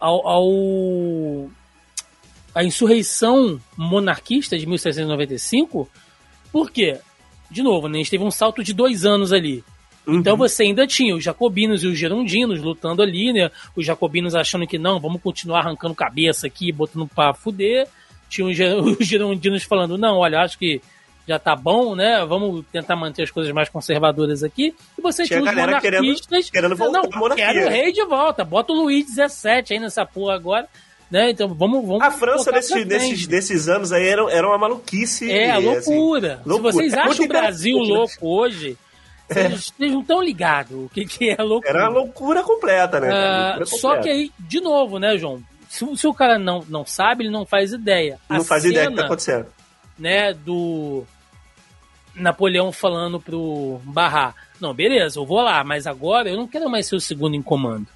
ao, ao, a insurreição monarquista de 1795, por quê? De novo, né, a gente teve um salto de dois anos ali. Uhum. Então você ainda tinha os jacobinos e os girondinos lutando ali, né? Os jacobinos achando que não, vamos continuar arrancando cabeça aqui, botando pra fuder. Tinha os girondinos falando, não, olha, acho que já tá bom, né? Vamos tentar manter as coisas mais conservadoras aqui. E você tinha, os monarquistas... Querendo, querendo voltar não, quero o rei de volta. Bota o Luís XVII aí nessa porra agora. Né? Então vamos, vamos A França nesse, nesses, nesses anos aí era, era uma maluquice. É, a loucura. Assim, loucura. Se vocês é acham o Brasil louco hoje, é. vocês não estão ligados o que, que é loucura. Era uma loucura completa, né? Uh, loucura só que aí, de novo, né, João? Se, se, o cara não, não sabe, ele não faz ideia. Não a faz cena, ideia do que tá acontecendo. Né, do Napoleão falando pro Barra, não, beleza, eu vou lá, mas agora eu não quero mais ser o segundo em comando.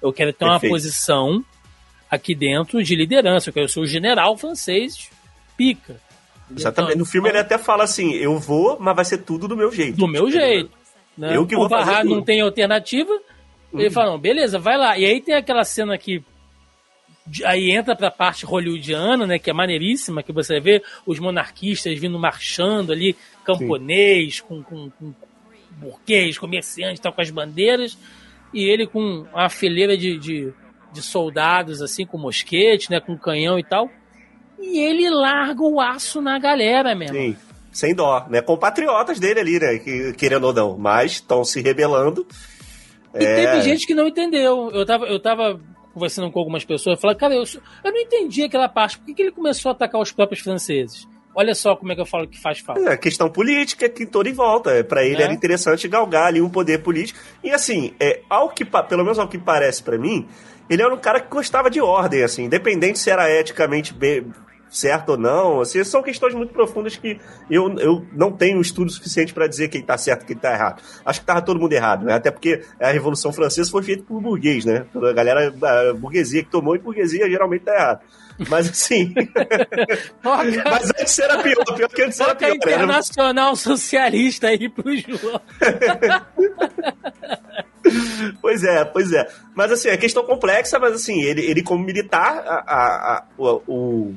Eu quero ter Perfeito. uma posição aqui dentro de liderança. Eu quero ser o general francês pica. Exatamente. No filme ele até fala assim: eu vou, mas vai ser tudo do meu jeito. Do meu jeito. Né? Eu que o vou Barra fazer não tem alternativa. Uhum. Ele fala: não, beleza, vai lá. E aí tem aquela cena que aí entra pra parte hollywoodiana, né, que é maneiríssima, que você vê os monarquistas vindo marchando ali, camponês, com, com, com burguês, comerciante, tal, com as bandeiras, e ele com uma fileira de, de de soldados, assim, com mosquete, né? Com canhão e tal. E ele larga o aço na galera mesmo. Sim, sem dó, né? Compatriotas dele ali, né? Que, querendo ou não, mas estão se rebelando. E é... teve gente que não entendeu. Eu tava, eu tava conversando com algumas pessoas, falando, cara, eu, eu não entendi aquela parte. Por que, que ele começou a atacar os próprios franceses? Olha só como é que eu falo que faz falta. É, questão política que toda em volta. Para ele é. era interessante galgar ali um poder político. E assim, é, ao que, pelo menos ao que parece para mim, ele era um cara que gostava de ordem, assim, independente se era eticamente bem, certo ou não. Assim, são questões muito profundas que eu, eu não tenho estudo suficiente para dizer quem está certo e quem está errado. Acho que estava todo mundo errado, né? Até porque a Revolução Francesa foi feita por burguês, né? A galera, a burguesia que tomou e burguesia geralmente está errado. Mas assim. mas antes era pior, pior que antes era pior. Né? internacional socialista aí pro João. pois é, pois é. Mas assim, é questão complexa, mas assim, ele, ele como militar, a, a, a o,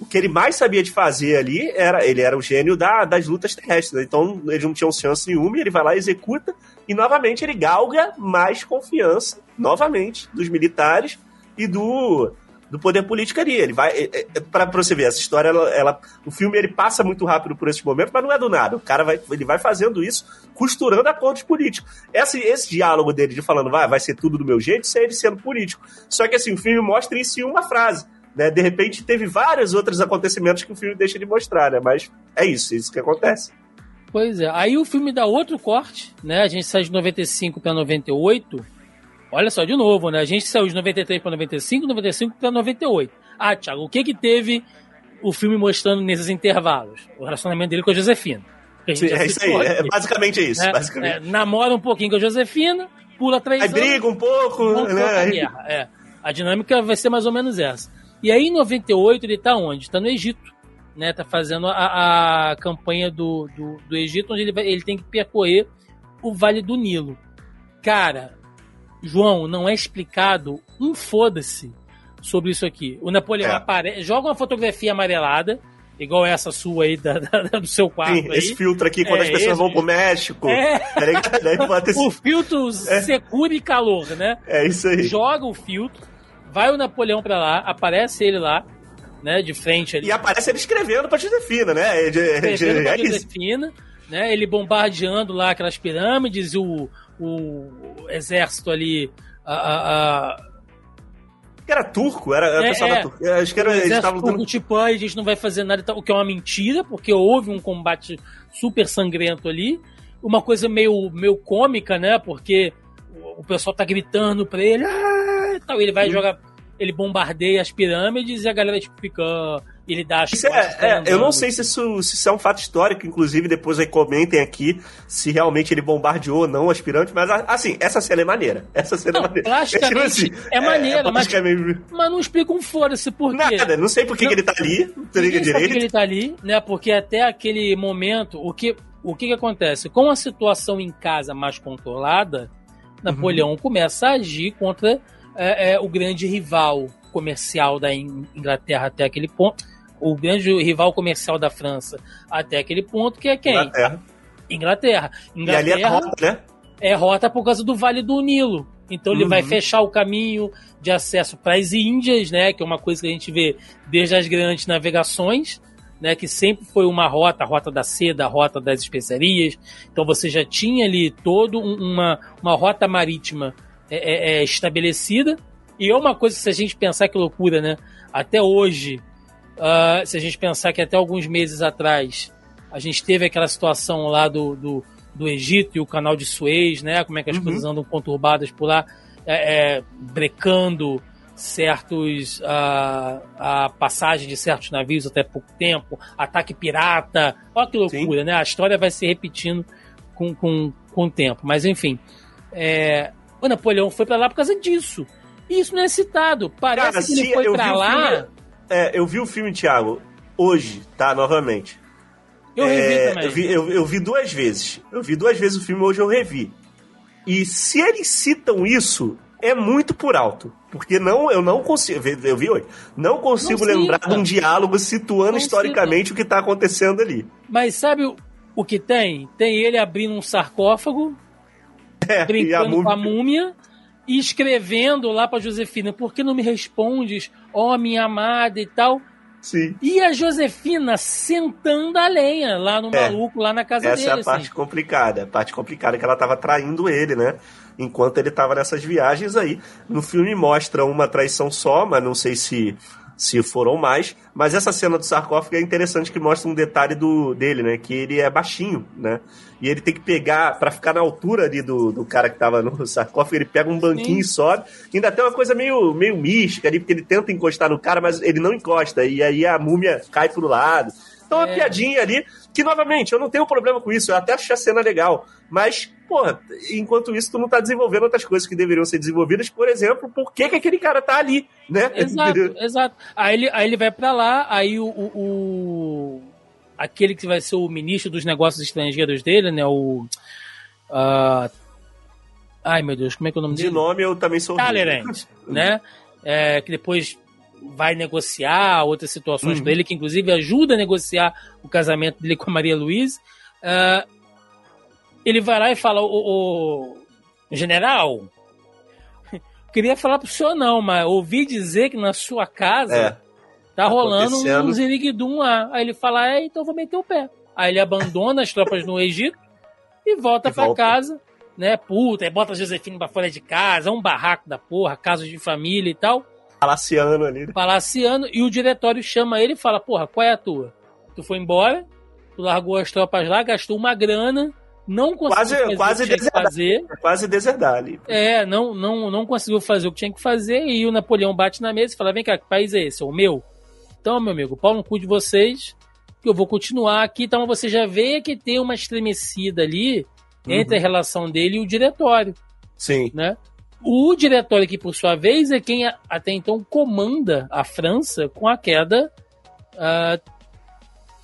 o que ele mais sabia de fazer ali era ele era o gênio da, das lutas terrestres. Né? Então eles não tinham chance nenhuma, e ele vai lá, executa, e novamente ele galga mais confiança, novamente, dos militares e do, do poder político ali. Ele vai. É, é, para você ver, essa história, ela, ela, o filme ele passa muito rápido por esse momento, mas não é do nada. O cara vai, ele vai fazendo isso, costurando acordos políticos. Esse, esse diálogo dele de falando, vai, vai ser tudo do meu jeito, isso é ele sendo político. Só que assim, o filme mostra isso em uma frase. Né? De repente teve vários outros acontecimentos que o filme deixa de mostrar, né? Mas é isso, é isso que acontece. Pois é. Aí o filme dá outro corte, né? A gente sai de 95 para 98 Olha só, de novo, né? A gente saiu de 93 para 95, 95 para 98. Ah, Thiago, o que que teve o filme mostrando nesses intervalos? O relacionamento dele com a Josefina. Sim, é isso aí, é, basicamente isso. É, basicamente. É, namora um pouquinho com a Josefina, pula três aí anos. Aí briga um pouco, né? Aí... É. A dinâmica vai ser mais ou menos essa. E aí, em 98, ele tá onde? Tá no Egito. Né, tá fazendo a, a campanha do, do, do, Egito, onde ele, vai, ele tem que percorrer o Vale do Nilo. Cara, João, não é explicado um foda-se sobre isso aqui. O Napoleão é. aparece, joga uma fotografia amarelada, igual essa sua aí da, da, do seu quarto. Sim, aí. esse filtro aqui quando é, as pessoas esse... vão pro México. É. O filtro é. secura e calor, né? É isso aí. Joga o filtro, vai o Napoleão pra lá, aparece ele lá, né, de frente ali. E aparece ele escrevendo pra Josefina, né? De, escrevendo de, pra é Josefina, né? Ele bombardeando lá aquelas pirâmides, o, o exército ali. A, a, a... Era turco, era, era é, pessoal é, da Turquia. Acho que era. Eles estavam lutando. Tipo, a gente não vai fazer nada, o que é uma mentira, porque houve um combate super sangrento ali. Uma coisa meio, meio cômica, né? Porque o pessoal tá gritando pra ele, ah, tal, ele vai hum. jogar ele bombardeia as pirâmides e a galera tipo, fica. Ele dá as isso é, é Eu não sei se isso, se isso é um fato histórico, inclusive depois aí comentem aqui se realmente ele bombardeou ou não as pirâmides, mas assim, essa cena é maneira. Essa cena não, é maneira. Plasticamente é, assim, é maneira, é, mas, mas não explica um foda-se por quê. Nada, não sei por que, que ele tá ali, não liga direito. Por que ele tá ali, né? Porque até aquele momento, o que, o que, que acontece? Com a situação em casa mais controlada, Napoleão uhum. começa a agir contra é, é, o grande rival comercial da Inglaterra até aquele ponto, o grande rival comercial da França até aquele ponto, que é quem? Inglaterra. Inglaterra. Inglaterra e ali é rota, né? É rota por causa do Vale do Nilo. Então ele uhum. vai fechar o caminho de acesso para as Índias, né? Que é uma coisa que a gente vê desde as grandes navegações, né? Que sempre foi uma rota, a rota da seda, a rota das especiarias. Então você já tinha ali toda uma, uma rota marítima é, é, é, estabelecida. E é uma coisa, se a gente pensar que loucura, né? Até hoje, uh, se a gente pensar que até alguns meses atrás a gente teve aquela situação lá do, do, do Egito e o canal de Suez, né? Como é que as uhum. coisas andam conturbadas por lá, é, é, brecando certos a, a passagem de certos navios até pouco tempo, ataque pirata, olha que loucura, Sim. né? A história vai se repetindo com, com, com o tempo, mas enfim, é, o Napoleão foi para lá por causa disso. E isso não é citado. Parece Cara, que ele foi para lá. Filme, é, eu vi o filme, Thiago, hoje, tá? Novamente. Eu revi é, também. Eu vi, eu, eu vi duas vezes. Eu vi duas vezes o filme, hoje eu revi. E se eles citam isso, é muito por alto. Porque não, eu não consigo. Eu vi hoje. Não consigo não lembrar de um diálogo situando não historicamente cita. o que está acontecendo ali. Mas sabe o, o que tem? Tem ele abrindo um sarcófago é, brincando a com a múmia e escrevendo lá para Josefina: por que não me respondes, ó oh, minha amada e tal? Sim. E a Josefina sentando a lenha lá no é, maluco, lá na casa essa dele. Essa é a parte assim. complicada. A parte complicada é que ela tava traindo ele, né? Enquanto ele tava nessas viagens aí. No filme mostra uma traição só, mas não sei se se foram mais. Mas essa cena do sarcófago é interessante que mostra um detalhe do dele, né? Que ele é baixinho, né? E ele tem que pegar, para ficar na altura ali do, do cara que tava no sarcófago, ele pega um banquinho Sim. e sobe. Ainda tem uma coisa meio, meio mística ali, porque ele tenta encostar no cara, mas ele não encosta. E aí a múmia cai pro lado. Então, uma é. piadinha ali, que novamente, eu não tenho problema com isso, eu até achei a cena legal. Mas, porra, enquanto isso, tu não tá desenvolvendo outras coisas que deveriam ser desenvolvidas, por exemplo, por que, que aquele cara tá ali, né? Exato, exato. Aí ele, aí ele vai para lá, aí o, o, o, aquele que vai ser o ministro dos negócios estrangeiros dele, né? O. Uh, ai meu Deus, como é que é o nome De dele? De nome eu também sou. Talleyrand, né? É, que depois vai negociar outras situações uhum. para ele, que inclusive ajuda a negociar o casamento dele com a Maria Luiz. Uh, ele vai lá e fala: o, o general, queria falar pro senhor não, mas ouvi dizer que na sua casa é, tá rolando um ziriguidum lá. Aí ele fala: é, então vou meter o pé. Aí ele abandona as tropas no Egito e volta para casa, né? Puta, aí bota a Josefina pra fora de casa, um barraco da porra, casos de família e tal. Palaciano ali. Palaciano, e o diretório chama ele e fala: Porra, qual é a tua? Tu foi embora, tu largou as tropas lá, gastou uma grana não conseguiu quase, fazer quase o que tinha que fazer. Quase deserdar ali. É, não, não, não conseguiu fazer o que tinha que fazer e o Napoleão bate na mesa e fala: vem cá, que país é esse? É o meu? Então, meu amigo, pau no cu de vocês, que eu vou continuar aqui. Então você já vê que tem uma estremecida ali entre a relação dele e o diretório, Sim. né? O diretório, que por sua vez é quem até então comanda a França com a queda ah,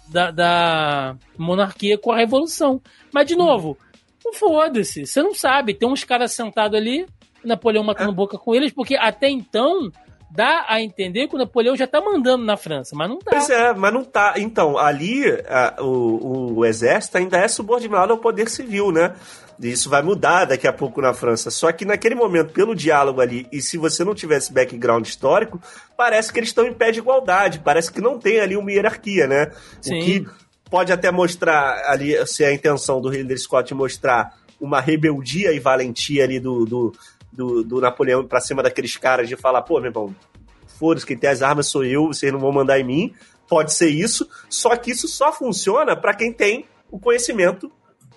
da, da monarquia com a revolução. Mas, de novo, não foda-se, você não sabe. Tem uns caras sentados ali, Napoleão matando boca com eles, porque até então dá a entender que o Napoleão já tá mandando na França, mas não tá. Pois é, mas não tá. Então, ali a- o, o exército ainda é subordinado ao poder civil, né? E Isso vai mudar daqui a pouco na França. Só que naquele momento, pelo diálogo ali, e se você não tivesse background histórico, parece que eles estão em pé de igualdade. Parece que não tem ali uma hierarquia, né? Sim. O que pode até mostrar ali, se é a intenção do Ridley Scott mostrar uma rebeldia e valentia ali do, do, do, do Napoleão pra cima daqueles caras de falar, pô, meu irmão, foda-se, quem tem as armas sou eu, vocês não vão mandar em mim. Pode ser isso, só que isso só funciona pra quem tem o conhecimento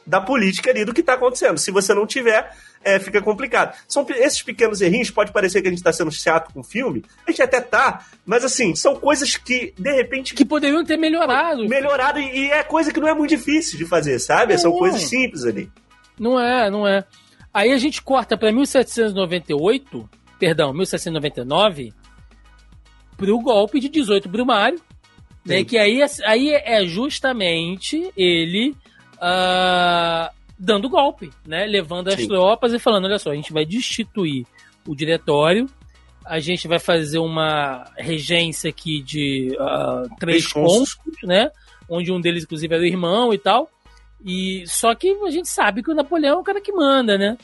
da política ali do que tá acontecendo. Se você não tiver, é, fica complicado. São esses pequenos errinhos, pode parecer que a gente tá sendo chato com o filme, a gente até tá, mas assim, são coisas que, de repente, Que poderiam ter melhorado. melhorado e e é coisa que não é muito difícil de fazer, sabe? São Não. coisas simples ali. Não é, não é. Aí a gente corta pra 1798, perdão, 1799, pro golpe de 18 Brumário, né, que aí, é- aí é justamente ele ah, dando golpe, né, levando as Sim. tropas e falando, olha só, a gente vai destituir o diretório, a gente vai fazer uma regência aqui de ah, três cônsules. né, onde um deles inclusive era o irmão e tal, e só que a gente sabe que o Napoleão é o cara que manda, né?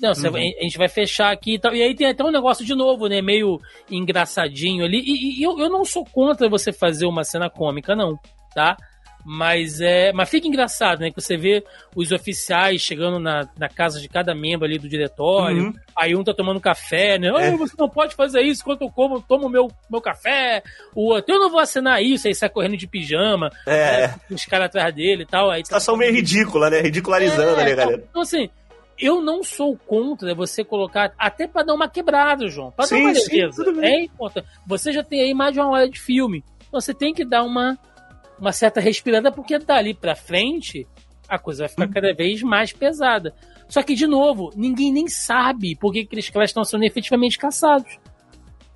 Não, Uhum. a gente vai fechar aqui e tal. E aí tem até um negócio de novo, né? Meio engraçadinho ali. E, e eu, eu não sou contra você fazer uma cena cômica, não, tá? Mas é. Mas fica engraçado, né? Que você vê os oficiais chegando na, na casa de cada membro ali do diretório. Uhum. Aí um tá tomando café, né? É. "Ah, você não pode fazer isso enquanto eu como, tomo meu, meu café. O outro, eu não vou assinar isso. Aí sai correndo de pijama, É, né, os caras atrás dele e tal. Aí tá situação meio ridícula, né? Ridicularizando é, ali, galera. Então, assim, eu não sou contra você colocar, até pra dar uma quebrada, João. Pra Sim, dar uma sim, leveza. tudo bem. É importante. Você já tem aí mais de uma hora de filme. Então, você tem que dar uma, uma certa respirada, porque dali pra frente a coisa vai ficar Hum. cada vez mais pesada. Só que, de novo, ninguém nem sabe por que aqueles caras estão sendo efetivamente caçados.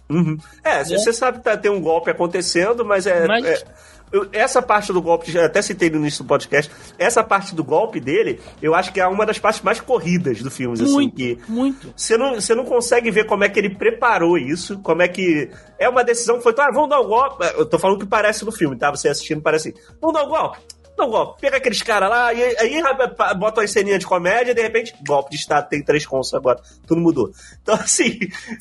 Uhum. É, Né? você sabe que tá, tem um golpe acontecendo, mas é. Mas- é- eu- essa parte do golpe, já até citei no início do podcast, essa parte do golpe dele, eu acho que é uma das partes mais corridas do filme, assim, Muito, que muito. você não, você não consegue ver como é que ele preparou isso, como é que. É uma decisão que foi, ah, vamos dar um golpe. Eu tô falando que parece no filme, tá? Você assistindo parece assim, vamos dar um golpe. Um golpe. Pega aqueles caras lá, e aí aí bota uma ceninha de comédia, e de repente, golpe de Estado, tem três consos agora. Tudo mudou. Então, assim,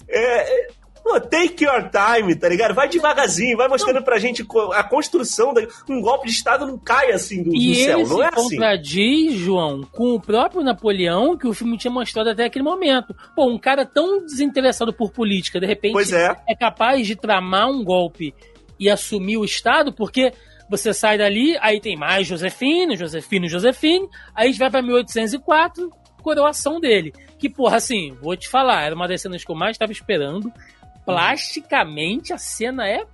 é, é, pô, take your time, tá ligado? Vai devagarzinho, vai mostrando pra gente a construção. Da, um golpe de Estado não cai assim do, do E céu, ele não é assim. contradiz, João, com o próprio Napoleão que o filme tinha mostrado até aquele momento. Pô, um cara tão desinteressado por política, de repente é. é capaz de tramar um golpe e assumir o Estado, porque você sai dali, aí tem mais Josefine, Josefine, Josefine, aí a gente vai pra 1804, coroação dele. Que, porra, assim, vou te falar, era uma das cenas que eu mais estava esperando. Plasticamente, a cena é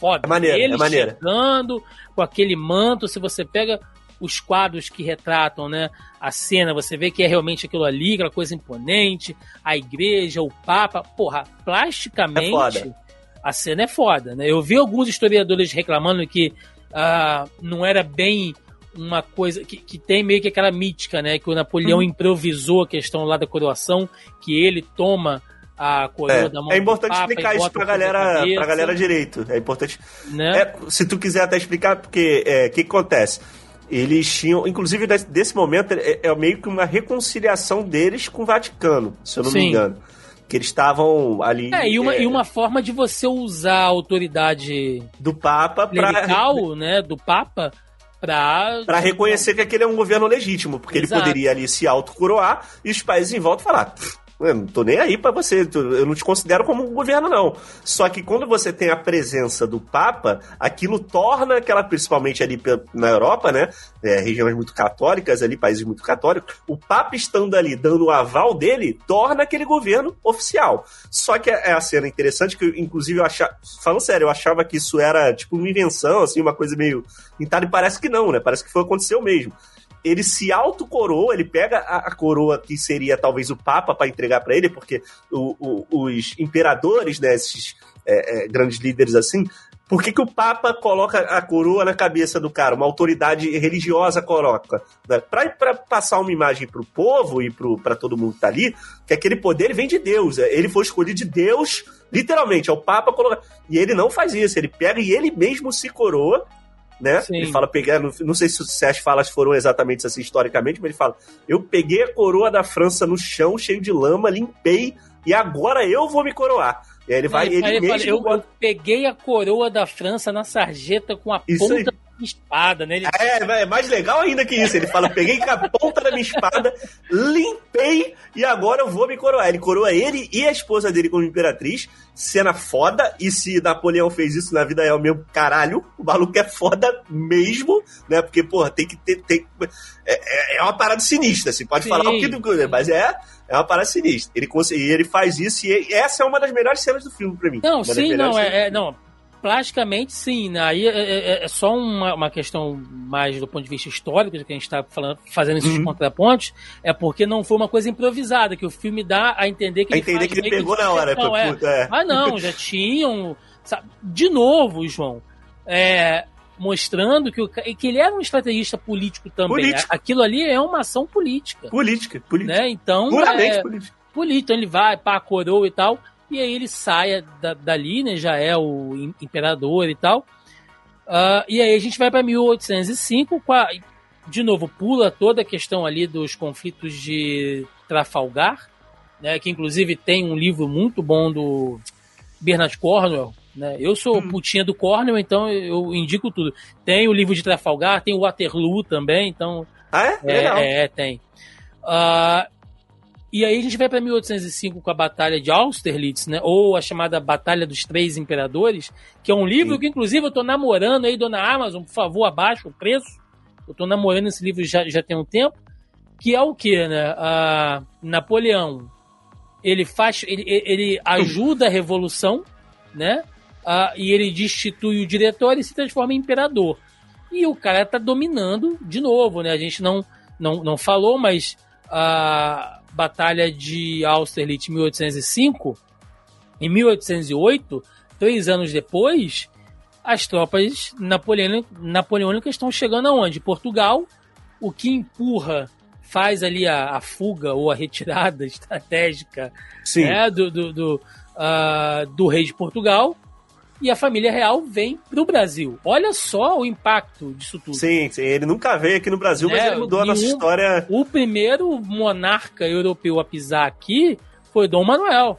foda. É maneiro, Ele é maneiro. chegando com aquele manto, se você pega os quadros que retratam, né, a cena, você vê que é realmente aquilo ali, aquela coisa imponente, a igreja, o papa, porra, plasticamente É foda. a cena é foda, né? Eu vi alguns historiadores reclamando que ah, não era bem uma coisa que, que tem meio que aquela mítica, né? Que o Napoleão Uhum. improvisou a questão lá da coroação, que ele toma a coroa da mão É, é importante Papa explicar isso pra galera, cabeça, pra galera direito. É importante. né? É, se tu quiser até explicar, porque é, o que, que acontece? Eles tinham, inclusive desse, momento, é, é meio que uma reconciliação deles com o Vaticano, se eu não me Sim. engano. Que eles estavam ali. É, e uma, é, e uma forma de você usar a autoridade do Papa pra, clerical, né, do Papa, pra... pra reconhecer que aquele é um governo legítimo, porque Exato. ele poderia ali se autocoroar e os países em volta falar. "Pff, Eu não tô nem aí para você, eu não te considero como um governo, não. Só que quando você tem a presença do Papa, aquilo torna aquela, principalmente ali na Europa, né? É, regiões muito católicas ali, países muito católicos, o Papa estando ali, dando o aval dele, torna aquele governo oficial. Só que é a cena interessante que, inclusive, eu achava. Falando sério, eu achava que isso era tipo uma invenção, assim, uma coisa meio. E parece que não, né? Parece que foi aconteceu mesmo ele se autocoroa, ele pega a, a, coroa que seria talvez o Papa para entregar para ele, porque o, o, os imperadores, né, esses é, é, grandes líderes assim, por que, que o Papa coloca a coroa na cabeça do cara? Uma autoridade religiosa coloca. Né? Para passar uma imagem para o povo e para todo mundo que tá ali, que aquele poder vem de Deus. É, ele foi escolhido de Deus, literalmente. É o Papa colocar. E ele não faz isso. Ele pega e ele mesmo se coroa né? Sim. Ele fala pegar, não, não sei se as falas foram exatamente assim historicamente, mas ele fala: "Eu peguei a coroa da França no chão, cheio de lama, limpei e agora eu vou me coroar". E aí ele vai, ele, ele mesmo. Fala, eu, eu, peguei a coroa da França na sarjeta com a Isso ponta aí espada, né? Ele... É, é mais legal ainda que isso. Ele fala: peguei com a ponta da minha espada, limpei e agora eu vou me coroar. Ele coroa ele e a esposa dele como imperatriz. Cena foda. E se Napoleão fez isso na vida é o mesmo caralho, o maluco é foda mesmo, né? Porque, porra, tem que ter. Tem, é, é uma parada sinistra. Você pode Sim. falar o que do mas é. É uma parada sinistra. Ele, ele faz isso e essa é uma das melhores cenas do filme pra mim. Não, sim, não, é, é, não plasticamente, sim. Né? Aí é, é, é só uma, uma, questão mais do ponto de vista histórico, que a gente está fazendo esses uhum. contrapontos, é porque não foi uma coisa improvisada, que o filme dá a entender que a ele entender que ele pegou na hora. Não, é. é. Ah, não, já tinham. Sabe? De novo, João, é, mostrando que, o, que ele era um estrategista político também. Político. Aquilo ali é uma ação política. Política, política. Né? Então, Puramente é, política. Político, então ele vai, pá, coroa e tal. E aí ele sai da, dali, né? Já é o imperador e tal. Uh, e aí a gente vai para 1805, a, de novo, pula toda a questão ali dos conflitos de Trafalgar, né? Que inclusive tem um livro muito bom do Bernard Cornwell. Né? Eu sou hum. putinha do Cornwell, então eu indico tudo. Tem o livro de Trafalgar, tem o Waterloo também, então. Ah, é? É, é tem. Uh, e aí a gente vai para 1805 com a Batalha de Austerlitz, né? Ou a chamada Batalha dos Três Imperadores, que é um livro Sim. que, inclusive, eu tô namorando aí, dona Amazon, por favor, abaixa o preço. Eu tô namorando esse livro já, já tem um tempo. Que é o que, né? Napoleão, ele faz, ele, ele ajuda a revolução, né? e ele destitui o diretor e se transforma em imperador. E o cara tá dominando de novo, né? A gente não, não, não falou, mas a Batalha de Austerlitz em 1805, em 1808, três anos depois, as tropas napoleônicas estão chegando aonde? Portugal, o que empurra, faz ali a, a fuga ou a retirada estratégica né, do, do, do, uh, do rei de Portugal e a família real vem pro Brasil. Olha só o impacto disso tudo. Sim, sim. ele nunca veio aqui no Brasil, mas é, ele mudou a nossa história. O primeiro monarca europeu a pisar aqui foi Dom Manuel.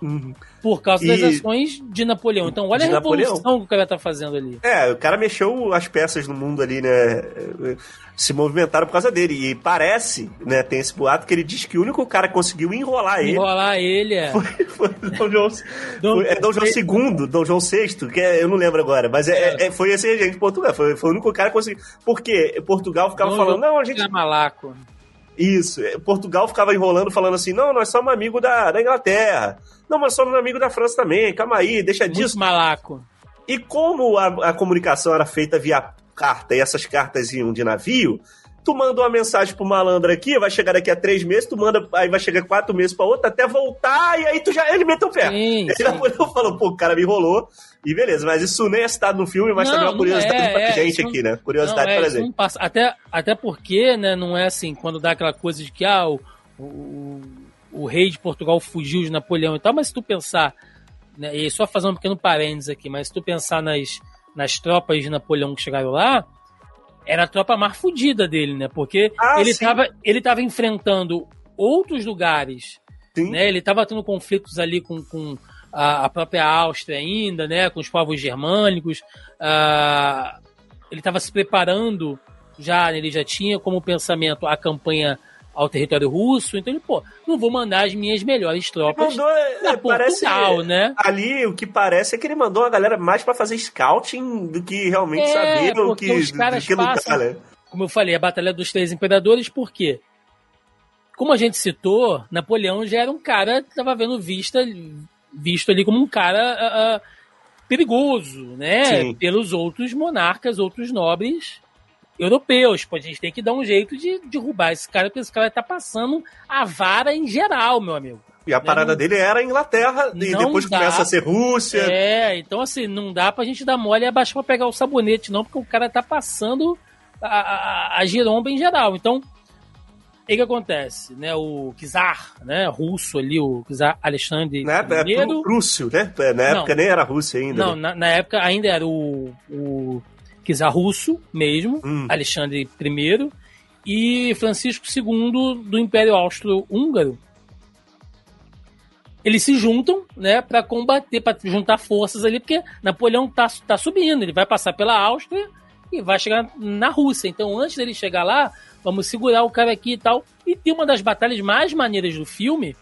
Uhum. Por causa e... das ações de Napoleão. Então, olha de a revolução Napoleão. que o cara tá fazendo ali. É, o cara mexeu as peças no mundo ali, né? Se movimentaram por causa dele. E parece, né? Tem esse boato que ele diz que o único cara que conseguiu enrolar ele. Enrolar ele, é. Foi, foi Dom João. Dom, foi, é Dom João II, Dom João VI, que é, eu não lembro agora. Mas é, é. é foi esse regente de Portugal. Foi, foi o único cara que conseguiu. Porque Portugal ficava Dom falando, João não, a gente. Malaco. Isso. É, Portugal ficava enrolando, falando assim: não, nós somos amigo da, da Inglaterra. Não, mas somos amigo da França também. Calma aí, deixa Muito disso. malaco. E como a, a comunicação era feita via carta e essas cartas iam de navio, tu manda uma mensagem pro malandro aqui, vai chegar daqui a três meses, tu manda, aí vai chegar quatro meses pra outra, até voltar, e aí tu já, ele meteu o pé. Sim, ele sim. falou, pô, o cara me enrolou, e beleza, mas isso nem é citado no filme, mas não, também é uma curiosidade é, pra é, gente aqui, né? Curiosidade não, é, pra gente. Passa, até, até porque, né, não é assim, quando dá aquela coisa de que, ah, o, o, o rei de Portugal fugiu de Napoleão e tal, mas se tu pensar, né, e só fazer um pequeno parênteses aqui, mas se tu pensar nas, nas tropas de Napoleão que chegaram lá, era a tropa mais fodida dele, né? Porque ah, ele, estava ele tava enfrentando outros lugares, sim. né? Ele estava tendo conflitos ali com, com a, a, própria Áustria ainda, né? Com os povos germânicos. Uh, ele estava se preparando já, ele já tinha como pensamento a campanha ao território russo, então ele, pô, não vou mandar as minhas melhores tropas mandou, pra parece, Portugal, né? Ali, o que parece é que ele mandou a galera mais pra fazer scouting do que realmente É, saber o que, os caras que passam- né? Como eu falei, a Batalha dos Três Imperadores, por quê? Como a gente citou, Napoleão já era um cara que estava vendo vista, visto ali como um cara ah, ah, perigoso, né? Sim. Pelos outros monarcas, outros nobres europeus. Pô, a gente tem que dar um jeito de derrubar esse cara, porque esse cara tá passando a vara em geral, meu amigo. E a parada Não- dele era a Inglaterra, e Não depois dá. começa a ser Rússia. É, então assim, não dá pra gente dar mole e abaixar pra pegar o sabonete, não, porque o cara tá passando a, a, a giromba em geral. Então, o que, acontece? Né, o czar, né, russo ali, o czar Alexandre Né? É I, Prú- Prússio, né? Na Não. época nem era Rússia ainda. não, né? na, na época ainda era o, o czar russo mesmo, Hum. Alexandre I, e Francisco II do Império Austro-Húngaro. Eles se juntam, né, para combater, para juntar forças ali, porque Napoleão tá, tá subindo, ele vai passar pela Áustria e vai chegar na Rússia. Então, antes dele chegar lá, vamos segurar o cara aqui e tal. E tem uma das batalhas mais maneiras do filme,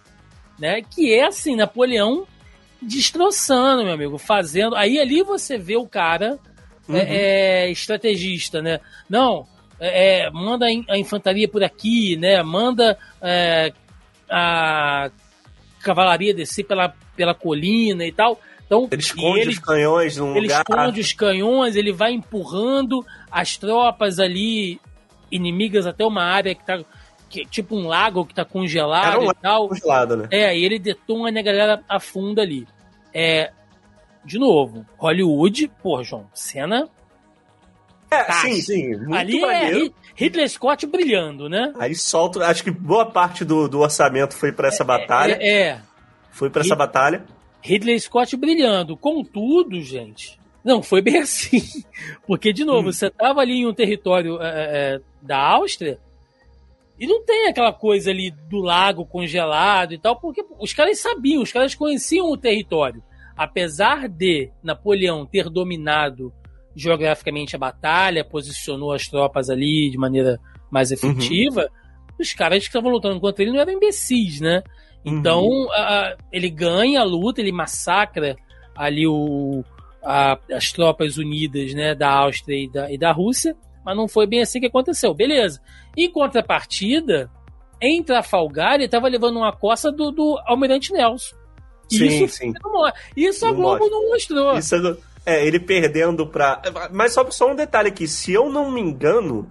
né, que é assim, Napoleão destroçando, meu amigo, fazendo. Aí ali você vê o cara Uhum. é, é, estrategista, né? Não, é, é, manda a in- a infantaria por aqui, né? Manda é, a cavalaria descer pela, pela colina e tal. Então, Ele esconde ele, os canhões num ele lugar. esconde os canhões, ele vai empurrando as tropas ali inimigas até uma área que tá que, tipo um lago que tá congelado um e tal. congelado, né? É, e ele detona e a galera afunda ali. É, de novo, Hollywood, pô, João, cena É, Tá. sim, sim. Muito ali é maneiro. Hi- Hitler Scott brilhando, né? Aí solta. Acho que boa parte do, do orçamento foi pra essa batalha. É, é, Foi pra essa batalha. Ridley Scott brilhando. Contudo, gente, não foi bem assim. Porque, de novo, Hum. você tava ali em um território é, é, da Áustria e não tem aquela coisa ali do lago congelado e tal, porque os caras sabiam, os caras conheciam o território. Apesar de Napoleão ter dominado geograficamente a batalha, posicionou as tropas ali de maneira mais efetiva, os caras que estavam lutando contra ele não eram imbecis, né? Então, a- a- ele ganha a luta, ele massacra ali o, a- as tropas unidas né, da Áustria e da, e da Rússia, mas não foi bem assim que aconteceu. Beleza. Em contrapartida, em Trafalgar, ele estava levando uma coça do, do Almirante Nelson. Sim, isso, sim. não isso a Não Globo mostra. não mostrou. Isso é, do- é, ele perdendo pra. Mas só, só um detalhe aqui: se eu não me engano,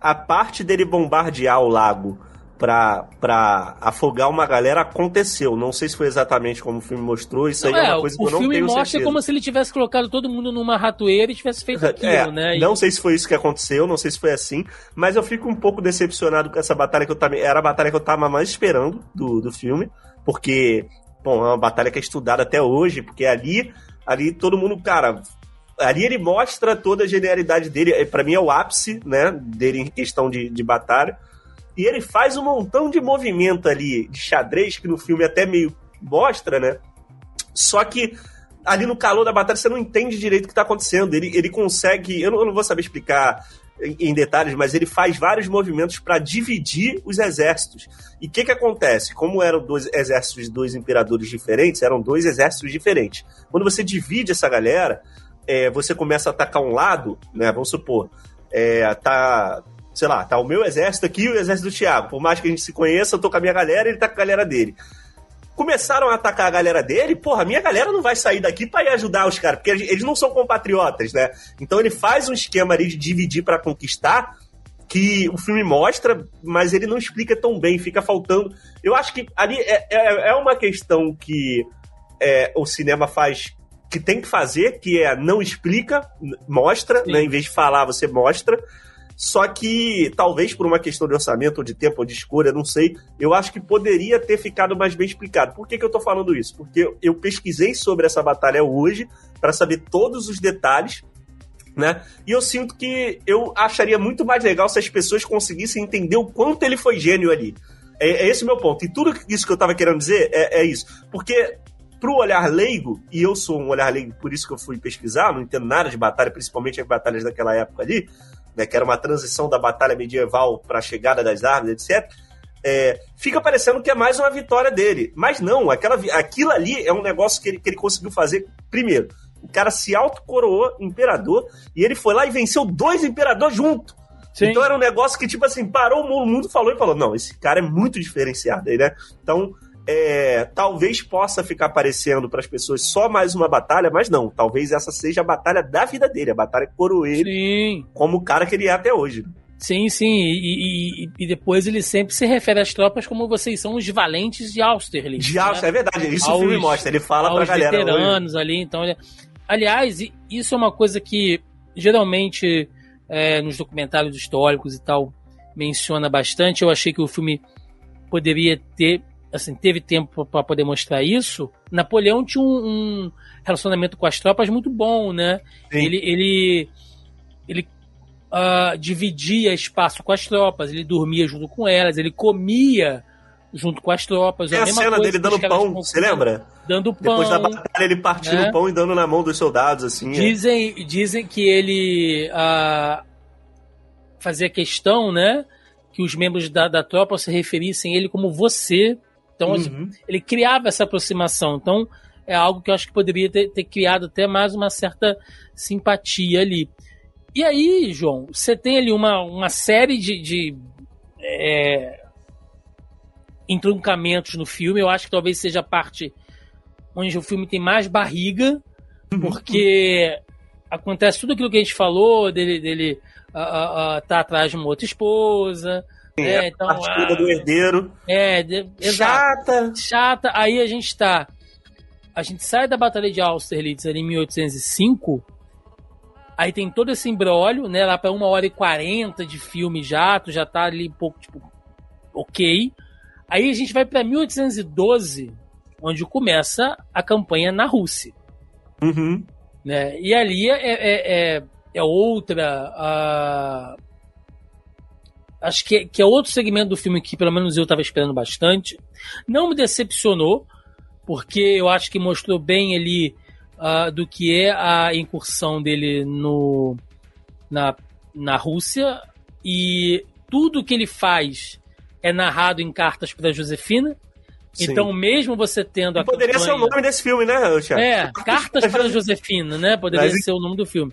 a parte dele bombardear o lago pra, pra afogar uma galera aconteceu. Não sei se foi exatamente como o filme mostrou. Isso aí é, é, uma coisa que o eu não filme tenho mostra certeza. como se ele tivesse colocado todo mundo numa ratoeira e tivesse feito aquilo, É, né? E- Não sei se foi isso que aconteceu, não sei se foi assim, mas eu fico um pouco decepcionado com essa batalha que eu também. Era a batalha que eu tava mais esperando do, do filme, porque, bom, é uma batalha que é estudada até hoje, porque ali, ali todo mundo, cara. Ali ele mostra toda a genialidade dele. É, Pra mim é o ápice, né? Dele em questão de, de batalha. E ele faz um montão de movimento ali de xadrez, que no filme até meio mostra, né? Só que ali no calor da batalha você não entende direito o que tá acontecendo. Ele, ele consegue. Eu não, eu não vou saber explicar em, detalhes, mas ele faz vários movimentos para dividir os exércitos. E o que que acontece? Como eram dois exércitos de dois imperadores diferentes, eram dois exércitos diferentes. Quando você divide essa galera, é, você começa a atacar um lado, né? Vamos supor, é, tá. Sei lá, tá o meu exército aqui e o exército do Thiago. Por mais que a gente se conheça, eu tô com a minha galera e ele tá com a galera dele começaram a atacar a galera dele, porra, minha galera não vai sair daqui pra ir ajudar os caras, porque eles não são compatriotas, né? Então ele faz um esquema ali de dividir pra conquistar, que o filme mostra, mas ele não explica tão bem, fica faltando. Eu acho que ali é, é, é uma questão que é, o cinema faz que tem que fazer, que é não explica, mostra, Sim. né? Em vez de falar, você mostra. Só que, talvez por uma questão de orçamento, ou de tempo, ou de escolha, não sei, eu acho que poderia ter ficado mais bem explicado. Por que, que eu tô falando isso? Porque eu- pesquisei sobre essa batalha hoje, para saber todos os detalhes, né? E eu sinto que eu acharia muito mais legal se as pessoas conseguissem entender o quanto ele foi gênio ali. É, é esse o meu ponto. E tudo isso que eu tava querendo dizer é, é isso. Porque pro olhar leigo, e eu sou um olhar leigo, por isso que eu fui pesquisar, não entendo nada de batalha, principalmente as batalhas daquela época ali, né, que era uma transição da batalha medieval para a chegada das armas, etc. é, fica parecendo que é mais uma vitória dele. Mas não, aquela, aquilo ali é um negócio que ele, que ele conseguiu fazer primeiro. O cara se autocoroou imperador e ele foi lá e venceu dois imperadores junto. Sim. Então era um negócio que, tipo assim, parou o mundo, falou e falou: não, esse cara é muito diferenciado aí, né? Então, é, talvez possa ficar parecendo para as pessoas só mais uma batalha, mas não. Talvez essa seja a batalha da vida dele, a batalha que coroou ele como o cara que ele é até hoje. Sim, sim. E, e, e, depois ele sempre se refere às tropas como vocês são os valentes de Austerlitz. De Austerlitz, né? é verdade. Isso aos, o filme mostra. Ele fala pra galera. veteranos hoje. ali. Então, ele... aliás, isso é uma coisa que geralmente é, nos documentários históricos e tal menciona bastante. Eu achei que o filme poderia ter, assim, teve tempo para poder mostrar isso. Napoleão tinha um, um, relacionamento com as tropas muito bom, né? Sim. Ele, ele, ele uh, dividia espaço com as tropas, ele dormia junto com elas, ele comia junto com as tropas. É a, a cena dele dando pão, você lembra? Dando pão. Depois da batalha, ele partindo né? o pão e dando na mão dos soldados, assim. É. Dizem, é. dizem que ele uh, fazia questão, né? Que os membros da, da tropa se referissem a ele como você. Então, uhum. ele criava essa aproximação. Então, é algo que eu acho que poderia ter, ter criado até mais uma certa simpatia ali. E aí, João, você tem ali uma, uma série de, de é, entroncamentos no filme. Eu acho que talvez seja a parte onde o filme tem mais barriga, uhum. porque acontece tudo aquilo que a gente falou, dele, dele uh, uh, tá atrás de uma outra esposa. Sim, é, então, a partida do herdeiro. É, de, chata. Chata. Aí a gente tá. A gente sai da Batalha de Austerlitz ali em 1805 Aí tem todo esse embrólio, né? Lá para uma hora e quarenta de filme já, tu já tá ali um pouco, tipo, ok. Aí a gente vai para 1812, onde começa a campanha na Rússia. Uhum. Né? E ali é, é, é, é outra. Uh, acho que, que é outro segmento do filme que, pelo menos, eu estava esperando bastante. Não me decepcionou, porque eu acho que mostrou bem ali uh, do que é a incursão dele no, na, na Rússia e tudo que ele faz é narrado em cartas para Josefina. Sim. Então, mesmo você tendo a. Poderia campanha... ser o nome desse filme, né, Thiago? É, Cartas para Josefina, né? Poderia mas... ser o nome do filme.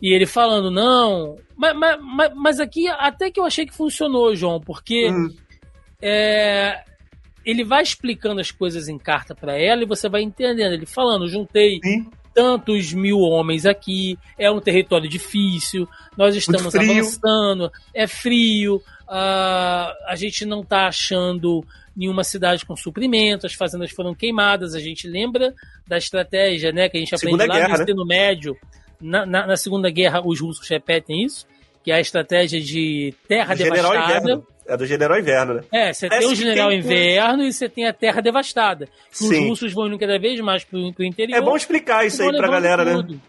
E ele falando, não. Mas, mas, mas aqui até que eu achei que funcionou, João, porque hum. é, ele vai explicando as coisas em carta para ela e você vai entendendo. Ele falando, juntei Sim. tantos mil homens aqui, é um território difícil, nós estamos avançando, é frio, uh, a gente não está achando nenhuma cidade com suprimento, as fazendas foram queimadas, a gente lembra da estratégia né, que a gente aprende Segunda lá guerra, no né? ensino né? médio. Na, na, na, Segunda Guerra, os russos repetem isso, que é a estratégia de terra devastada. É do General Inverno, né? É, você tem o General tem... Inverno e você tem a Terra Devastada. Sim. Os russos vão indo cada vez mais pro, pro interior. É bom explicar isso aí pra galera, né? tudo. né?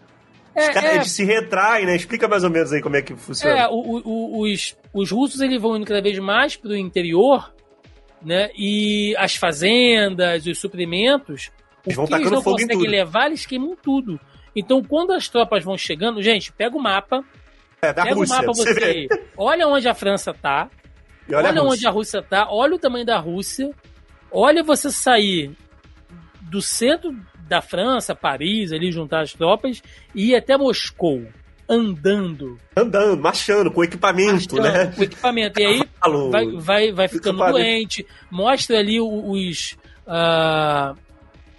É, caras é... se retraem, né? Explica mais ou menos aí como é que funciona. É, o, o, os, os russos eles vão indo cada vez mais pro interior, né? E as fazendas, os suprimentos, eles o que eles não conseguem levar, eles queimam tudo. Então, quando as tropas vão chegando, gente, pega o mapa. É, pega Rússia, o mapa você, você olha onde a França tá, olha, olha a onde a Rússia tá, olha o tamanho da Rússia, olha você sair do centro da França, Paris, ali juntar as tropas e ir até Moscou andando. Andando, marchando, com equipamento, marchando, né? Com equipamento. E aí vai, vai, vai ficando doente. Mostra ali os, uh,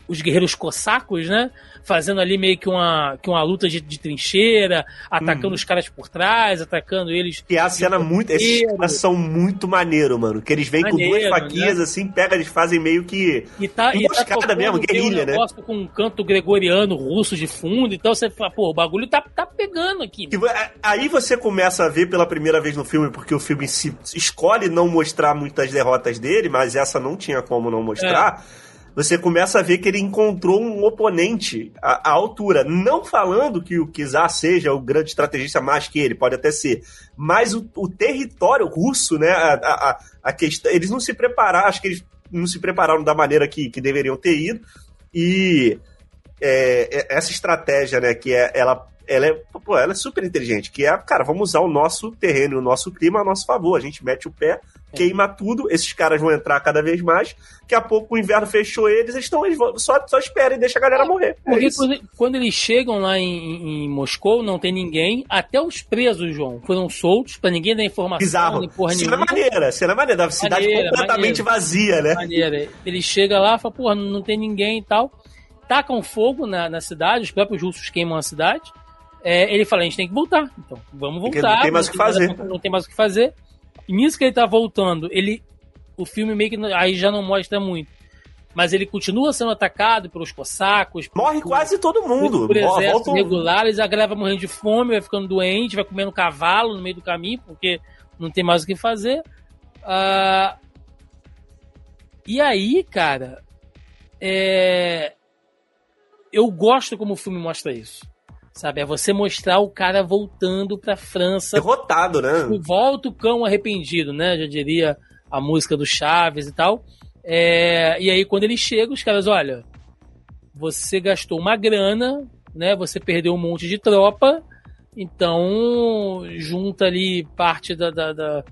os guerreiros cossacos, né? Fazendo ali meio que uma, que uma luta de, de trincheira, atacando hum. os caras por trás, atacando eles. E a cena muito. Esses caras são muito maneiro, mano. Que eles vêm maneiro, com duas faquinhas né? assim, pega, eles fazem meio que. E tá, e tá mesmo, guerrilha, um né? com um canto gregoriano russo de fundo, então você fala, pô, o bagulho tá, tá pegando aqui. E, aí você começa a ver pela primeira vez no filme, porque o filme se escolhe não mostrar muitas derrotas dele, mas essa não tinha como não mostrar. É você começa a ver que ele encontrou um oponente à, à altura. Não falando que o Kizar seja o grande estrategista mais que ele, pode até ser. Mas o, o território russo, né? A, a, a, questão. Eles não se prepararam, acho que eles não se prepararam da maneira que, que deveriam ter ido. E é, é essa estratégia, né, que é, ela ela é, pô, ela é super inteligente, que é, cara, vamos usar o nosso terreno, o nosso clima a nosso favor. A gente mete o pé, queima tudo, esses caras vão entrar cada vez mais. Daqui a pouco o inverno fechou eles, eles estão, eles vão, só, só espera e deixa a galera morrer. É Porque quando, quando, eles chegam lá em, em, Moscou, não tem ninguém, até os presos, João, foram soltos pra ninguém dar informação. Bizarro. Nem porra cena nenhuma. maneira, cena maneira, da cidade maneira, completamente maneira, vazia, né? Maneira. Ele chega lá e fala, porra, não tem ninguém e tal. Tacam fogo na, na cidade, os próprios russos queimam a cidade. É, ele fala, a gente tem que voltar. Então, vamos voltar. Não tem mais o que fazer. Não tem mais o que fazer. E nisso que ele tá voltando, ele. O filme meio que aí já não mostra muito. Mas ele continua sendo atacado pelos cossacos. Morre por, quase todo mundo. Por exércitos regulares, a galera vai morrendo de fome, vai ficando doente, vai comendo cavalo no meio do caminho, porque não tem mais o que fazer. Uh, e aí, cara, é... eu gosto como o filme mostra isso. Sabe? É você mostrar o cara voltando pra França. Derrotado, né? Volta o cão arrependido, né? Já diria a música do Chaves e tal. É, e aí, quando ele chega, os caras, olha, você gastou uma grana, né? Você perdeu um monte de tropa, então junta ali parte da, da, da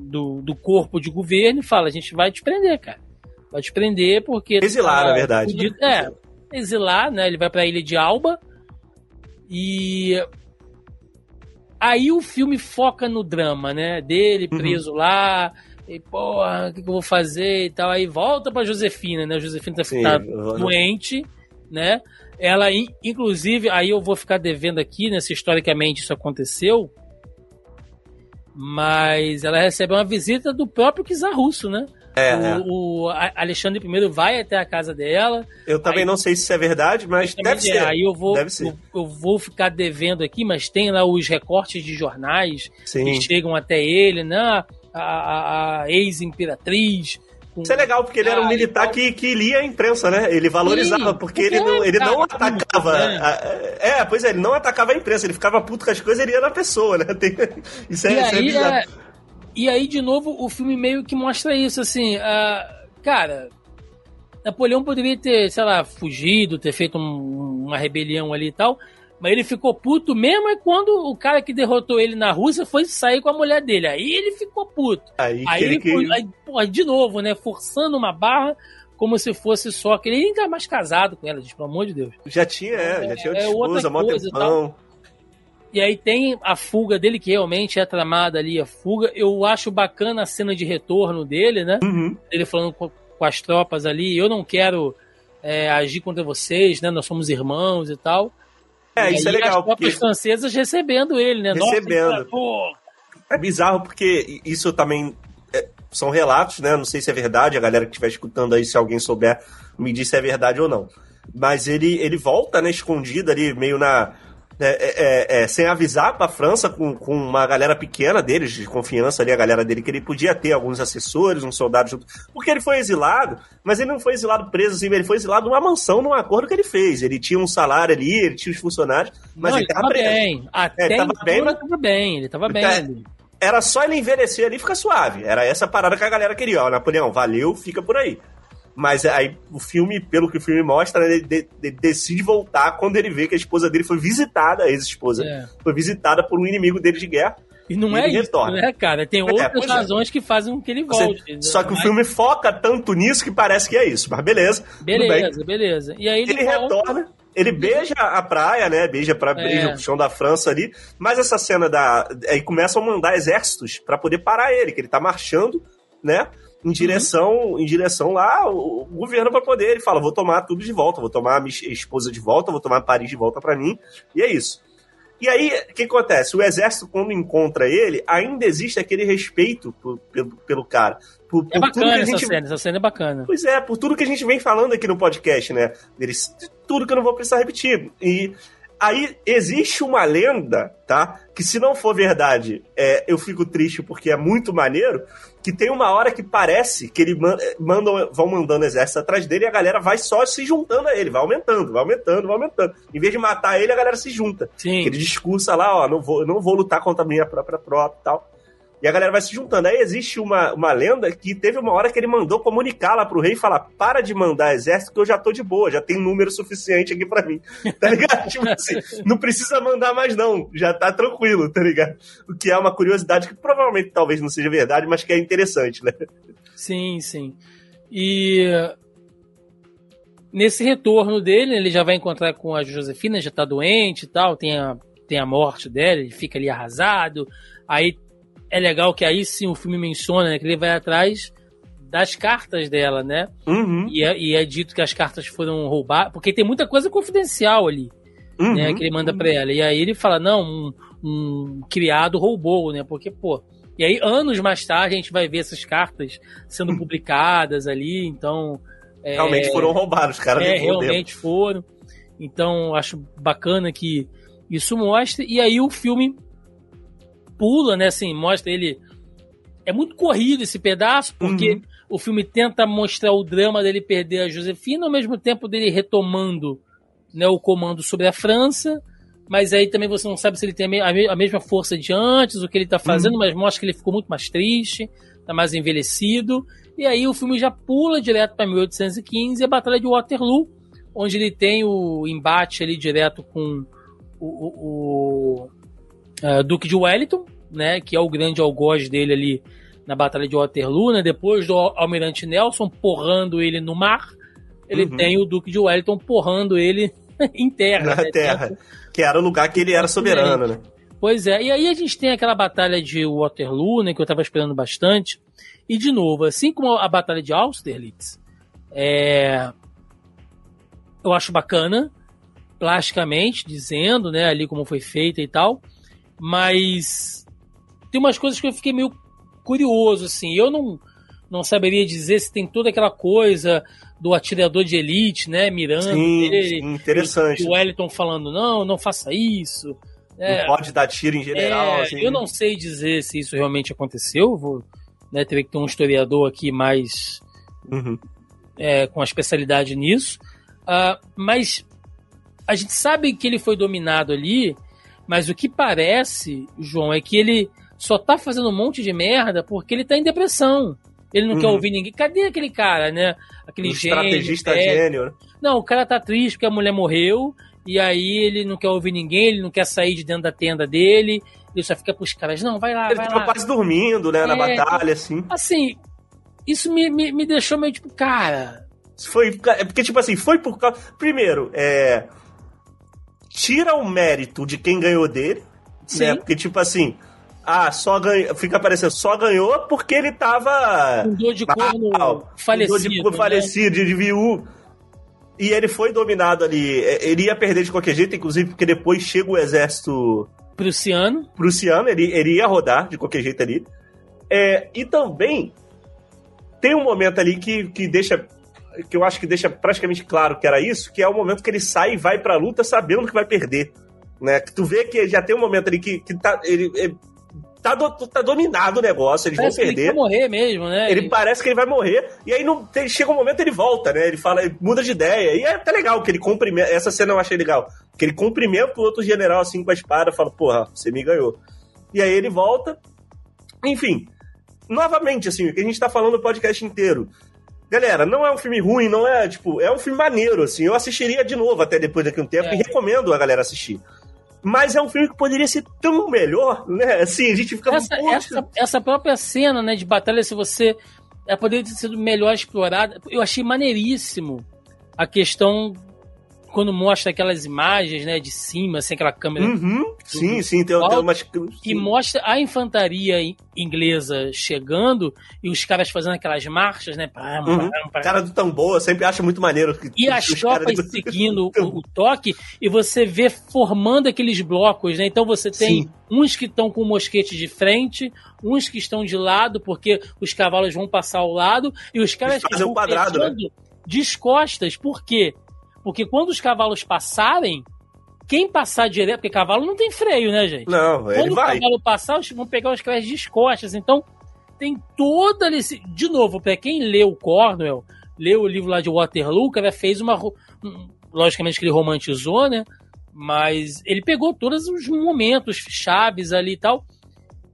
do, do, corpo de governo e fala: a gente vai te prender, cara. Vai te prender porque. Exilar, tá, na verdade. é, exilar, né? Ele vai pra ilha de Alba e aí o filme foca no drama, né? Dele uhum. preso uhum. lá. E, porra, o que, que, eu vou fazer e tal. Aí volta pra Josefina, né? A Josefina tá, Sim, tá doente, né? Ela, inclusive, aí eu vou ficar devendo aqui, né? Se historicamente isso aconteceu. Mas ela recebe uma visita do próprio czar russo, né? É, o, é. o, Alexandre I vai até a casa dela. Eu também aí, não sei se isso é verdade, mas deve ser. Aí eu vou. Eu, eu, vou ficar devendo aqui, mas tem lá os recortes de jornais Sim. que chegam até ele, né? A, a, a ex-imperatriz. Isso é legal, porque ele era um militar que, que lia a imprensa, né? Ele valorizava, Sim, porque ele não, ele não atacava. Né? A, é, pois é, ele não atacava a imprensa, ele ficava puto com as coisas e ele ia na pessoa, né? Tem, isso é, isso é bizarro. É e aí, de novo, o filme meio que mostra isso, assim, uh, cara, Napoleão poderia ter, sei lá, fugido, ter feito um, uma rebelião ali e tal, mas ele ficou puto mesmo é quando o cara que derrotou ele na Rússia foi sair com a mulher dele. Aí ele ficou puto. Aí, aí ele, foi, aí, porra, de novo, né, forçando uma barra como se fosse só que ele tá mais casado com ela, gente, pelo amor de Deus. Já tinha, é, já tinha é, outra esposa, mó tempão. E aí tem a fuga dele, que realmente é tramada ali, a fuga. Eu acho bacana a cena de retorno dele, né? Uhum. Ele falando com, com, as tropas ali, eu não quero é, agir contra vocês, né? Nós somos irmãos e tal. É, e isso é legal. As tropas porque... francesas recebendo ele, né? Recebendo. Nossa, é bizarro porque isso também é, são relatos, né? Não sei se é verdade, a galera que estiver escutando aí, se alguém souber, me diz se é verdade ou não. Mas ele, ele volta, né, escondido ali, meio na é, é, é, é, sem avisar para a França, com, com uma galera pequena deles, de confiança ali, a galera dele, que ele podia ter alguns assessores, um soldado junto. Porque ele foi exilado, mas ele não foi exilado preso assim, ele foi exilado numa mansão, num acordo que ele fez. Ele tinha um salário ali, ele tinha os funcionários, mas não, ele, estava bem. Até ele tava bem, mas... tava bem, ele tava bem. Então, era só ele envelhecer ali e ficar suave. Era essa parada que a galera queria. Ó, Napoleão, valeu, fica por aí. Mas aí o filme, pelo que o filme mostra, ele, de, de, decide voltar quando ele vê que a esposa dele foi visitada, a ex-esposa, é. foi visitada por um inimigo dele de guerra. E não e é isso, retorna. né, cara? Tem é, outras é, razões é. que fazem com que ele volte. Você, só que o filme foca tanto nisso que parece que é isso. Mas beleza. Beleza, beleza. E aí ele, ele retorna. Ele beija a praia, né? Beija para é. o chão da França ali. Mas essa cena da. Aí começam a mandar exércitos para poder parar ele, que ele tá marchando, né? Em direção, uhum. em direção lá, o, governo vai poder. Ele fala: vou tomar tudo de volta, vou tomar a minha esposa de volta, vou tomar Paris de volta para mim. E é isso. E aí, o que acontece? O exército, quando encontra ele, ainda existe aquele respeito por, pelo, pelo cara. Por, é por bacana essa gente... cena, essa cena é bacana. Pois é, por tudo que a gente vem falando aqui no podcast, né? Deles, tudo que eu não vou precisar repetir. E aí existe uma lenda, tá? Que se não for verdade, é, eu fico triste porque é muito maneiro. Que tem uma hora que parece que ele mandam, vão mandando exército atrás dele e a galera vai só se juntando a ele, vai aumentando, vai aumentando, vai aumentando. Em vez de matar ele, a galera se junta. Sim. Ele discursa lá, ó, não vou, não vou lutar contra a minha própria tropa e tal. E a galera vai se juntando. Aí existe uma, uma lenda que teve uma hora que ele mandou comunicar lá pro rei e falar: para de mandar exército que eu já tô de boa, já tem número suficiente aqui para mim. Tá ligado? tipo assim, não precisa mandar mais não, já tá tranquilo, tá ligado? O que é uma curiosidade que provavelmente talvez não seja verdade, mas que é interessante, né? Sim, sim. E nesse retorno dele, ele já vai encontrar com a Josefina, já tá doente e tal, tem a, tem a morte dela, ele fica ali arrasado. Aí é legal que aí sim o filme menciona né, que ele vai atrás das cartas dela, né? Uhum. E, é, e, é, dito que as cartas foram roubadas, porque tem muita coisa confidencial ali, uhum. né? Que ele manda pra ela. E aí ele fala, não, um, um criado roubou, né? Porque, pô, e aí, anos mais tarde, a gente vai ver essas cartas sendo publicadas ali, então. É, realmente foram roubados, cara. É, realmente foram. Então, acho bacana que isso mostre. E aí o filme pula, né? Assim, mostra ele. É muito corrido esse pedaço, porque uhum. o filme tenta mostrar o drama dele perder a Josefina, ao mesmo tempo dele retomando né, o comando sobre a França mas aí também você não sabe se ele tem a, mesma força de antes, o que ele tá fazendo, uhum. mas mostra que ele ficou muito mais triste, tá mais envelhecido. E aí o filme já pula direto para 1815 a Batalha de Waterloo, onde ele tem o embate ali direto com o, o, o uh, Duque de Wellington, né, que é o grande algoz dele ali na Batalha de Waterloo, né, depois do Almirante Nelson porrando ele no mar, ele uhum. tem o Duque de Wellington porrando ele em terra. Na né, terra. Que era o lugar que ele era soberano, né? Pois é, e aí a gente tem aquela batalha de Waterloo, né, que eu tava esperando bastante. E de novo, assim como a batalha de Austerlitz, é... eu acho bacana, plasticamente, dizendo, né, ali como foi feita e tal, mas tem umas coisas que eu fiquei meio curioso, assim, eu não, não saberia dizer se tem toda aquela coisa do atirador de elite, né? Mirando sim, ele, sim, interessante. E o Wellington falando, não, não faça isso. É, não pode dar tiro em general. É, assim. Eu não sei dizer se isso realmente aconteceu. Vou né, ter que ter um historiador aqui mais uhum. é, com a especialidade nisso. Uh, mas a gente sabe que ele foi dominado ali, mas o que parece, João, é que ele só tá fazendo um monte de merda porque ele tá em depressão. Ele não uhum. quer ouvir ninguém. Cadê aquele cara, né? Aquele um gênio. Estrategista é... gênio. Né? Não, o cara tá triste porque a mulher morreu. E aí ele não quer ouvir ninguém, ele não quer sair de dentro da tenda dele. Ele só fica pros caras, não, vai lá, ele vai tava lá. quase dormindo, né, na é, batalha, assim. Assim, isso me, me, me deixou meio tipo, cara... Foi, é porque, tipo assim, foi por causa... Primeiro, é... Tira o mérito de quem ganhou dele, né? Sim. né? Porque, tipo assim ah, só ganhou. Fica aparecendo, só ganhou porque ele tava. Com dor de corno falecido. Dor de corno né? falecido, de viú. E ele foi dominado ali. É, ele ia perder de qualquer jeito, inclusive porque depois chega o exército. Prussiano. Prussiano, ele, ele ia rodar de qualquer jeito ali. É, e também tem um momento ali que, que deixa. Que eu acho que deixa praticamente claro que era isso, que é o momento que ele sai e vai pra luta sabendo que vai perder. Né? Que tu vê que já tem um momento ali que, que tá, ele, ele tá, do, tá dominado o negócio, eles parece vão perder. ele vai morrer mesmo, né? Ele, parece que ele vai morrer, e aí não, tem, chega um momento ele volta, né? Ele fala, ele muda de ideia. E é até legal que ele cumprimenta. Essa cena eu achei legal. Que ele cumprimenta o outro general assim com a espada, fala, porra, você me ganhou. E aí ele volta. Enfim, novamente, assim, o que a gente tá falando no podcast inteiro. Galera, não é um filme ruim, não é, tipo, é um filme maneiro, assim. Eu assistiria de novo até depois daqui a um tempo é. e recomendo a galera assistir. Mas é um filme que poderia ser tão melhor, né? Assim, a gente fica essa, essa, essa, própria cena, né, de batalha, se você. Ela poderia ter sido melhor explorada. Eu achei maneiríssimo a questão quando mostra aquelas imagens, né, de cima, assim, aquela câmera. Uhum. Sim, sim, tem, tem umas. E mostra a infantaria inglesa chegando e os caras fazendo aquelas marchas, né? Pam, uhum. pam, pam. Cara do tambor, eu sempre acho muito maneiro. Que, e as tropas de... seguindo o, o, toque e você vê formando aqueles blocos, né? Então você tem sim. uns que estão com o mosquete de frente, uns que estão de lado, porque os cavalos vão passar ao lado, e os caras fazem um quadrado, né? descostas. Por quê? Porque quando os cavalos passarem, quem passar direto, porque cavalo não tem freio, né, gente? Não, ele Quando vai. o cavalo passar, eles vão pegar os caras de costas. Então, tem toda esse. De novo, para quem leu o Cornwell, leu o livro lá de Waterloo, cara fez uma. Logicamente que ele romantizou, né? Mas ele pegou todos os momentos chaves ali e tal.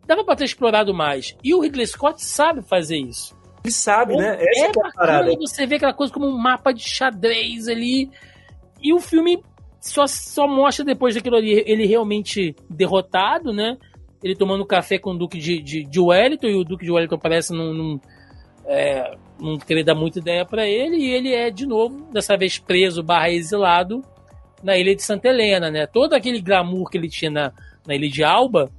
dava pra ter explorado mais. E o Ridley Scott sabe fazer isso. Ele sabe, né? Essa é, é bacana você ver aquela coisa como um mapa de xadrez ali. E o filme só, só mostra depois daquilo ali ele realmente derrotado, né? Ele tomando café com o Duque de, de, de Wellington, e o Duque de Wellington parece não, não, é, não querer dar muita ideia para ele, e ele é, de novo, dessa vez preso barra exilado na ilha de Santa Helena, né? Todo aquele glamour que ele tinha na, na ilha de Alba,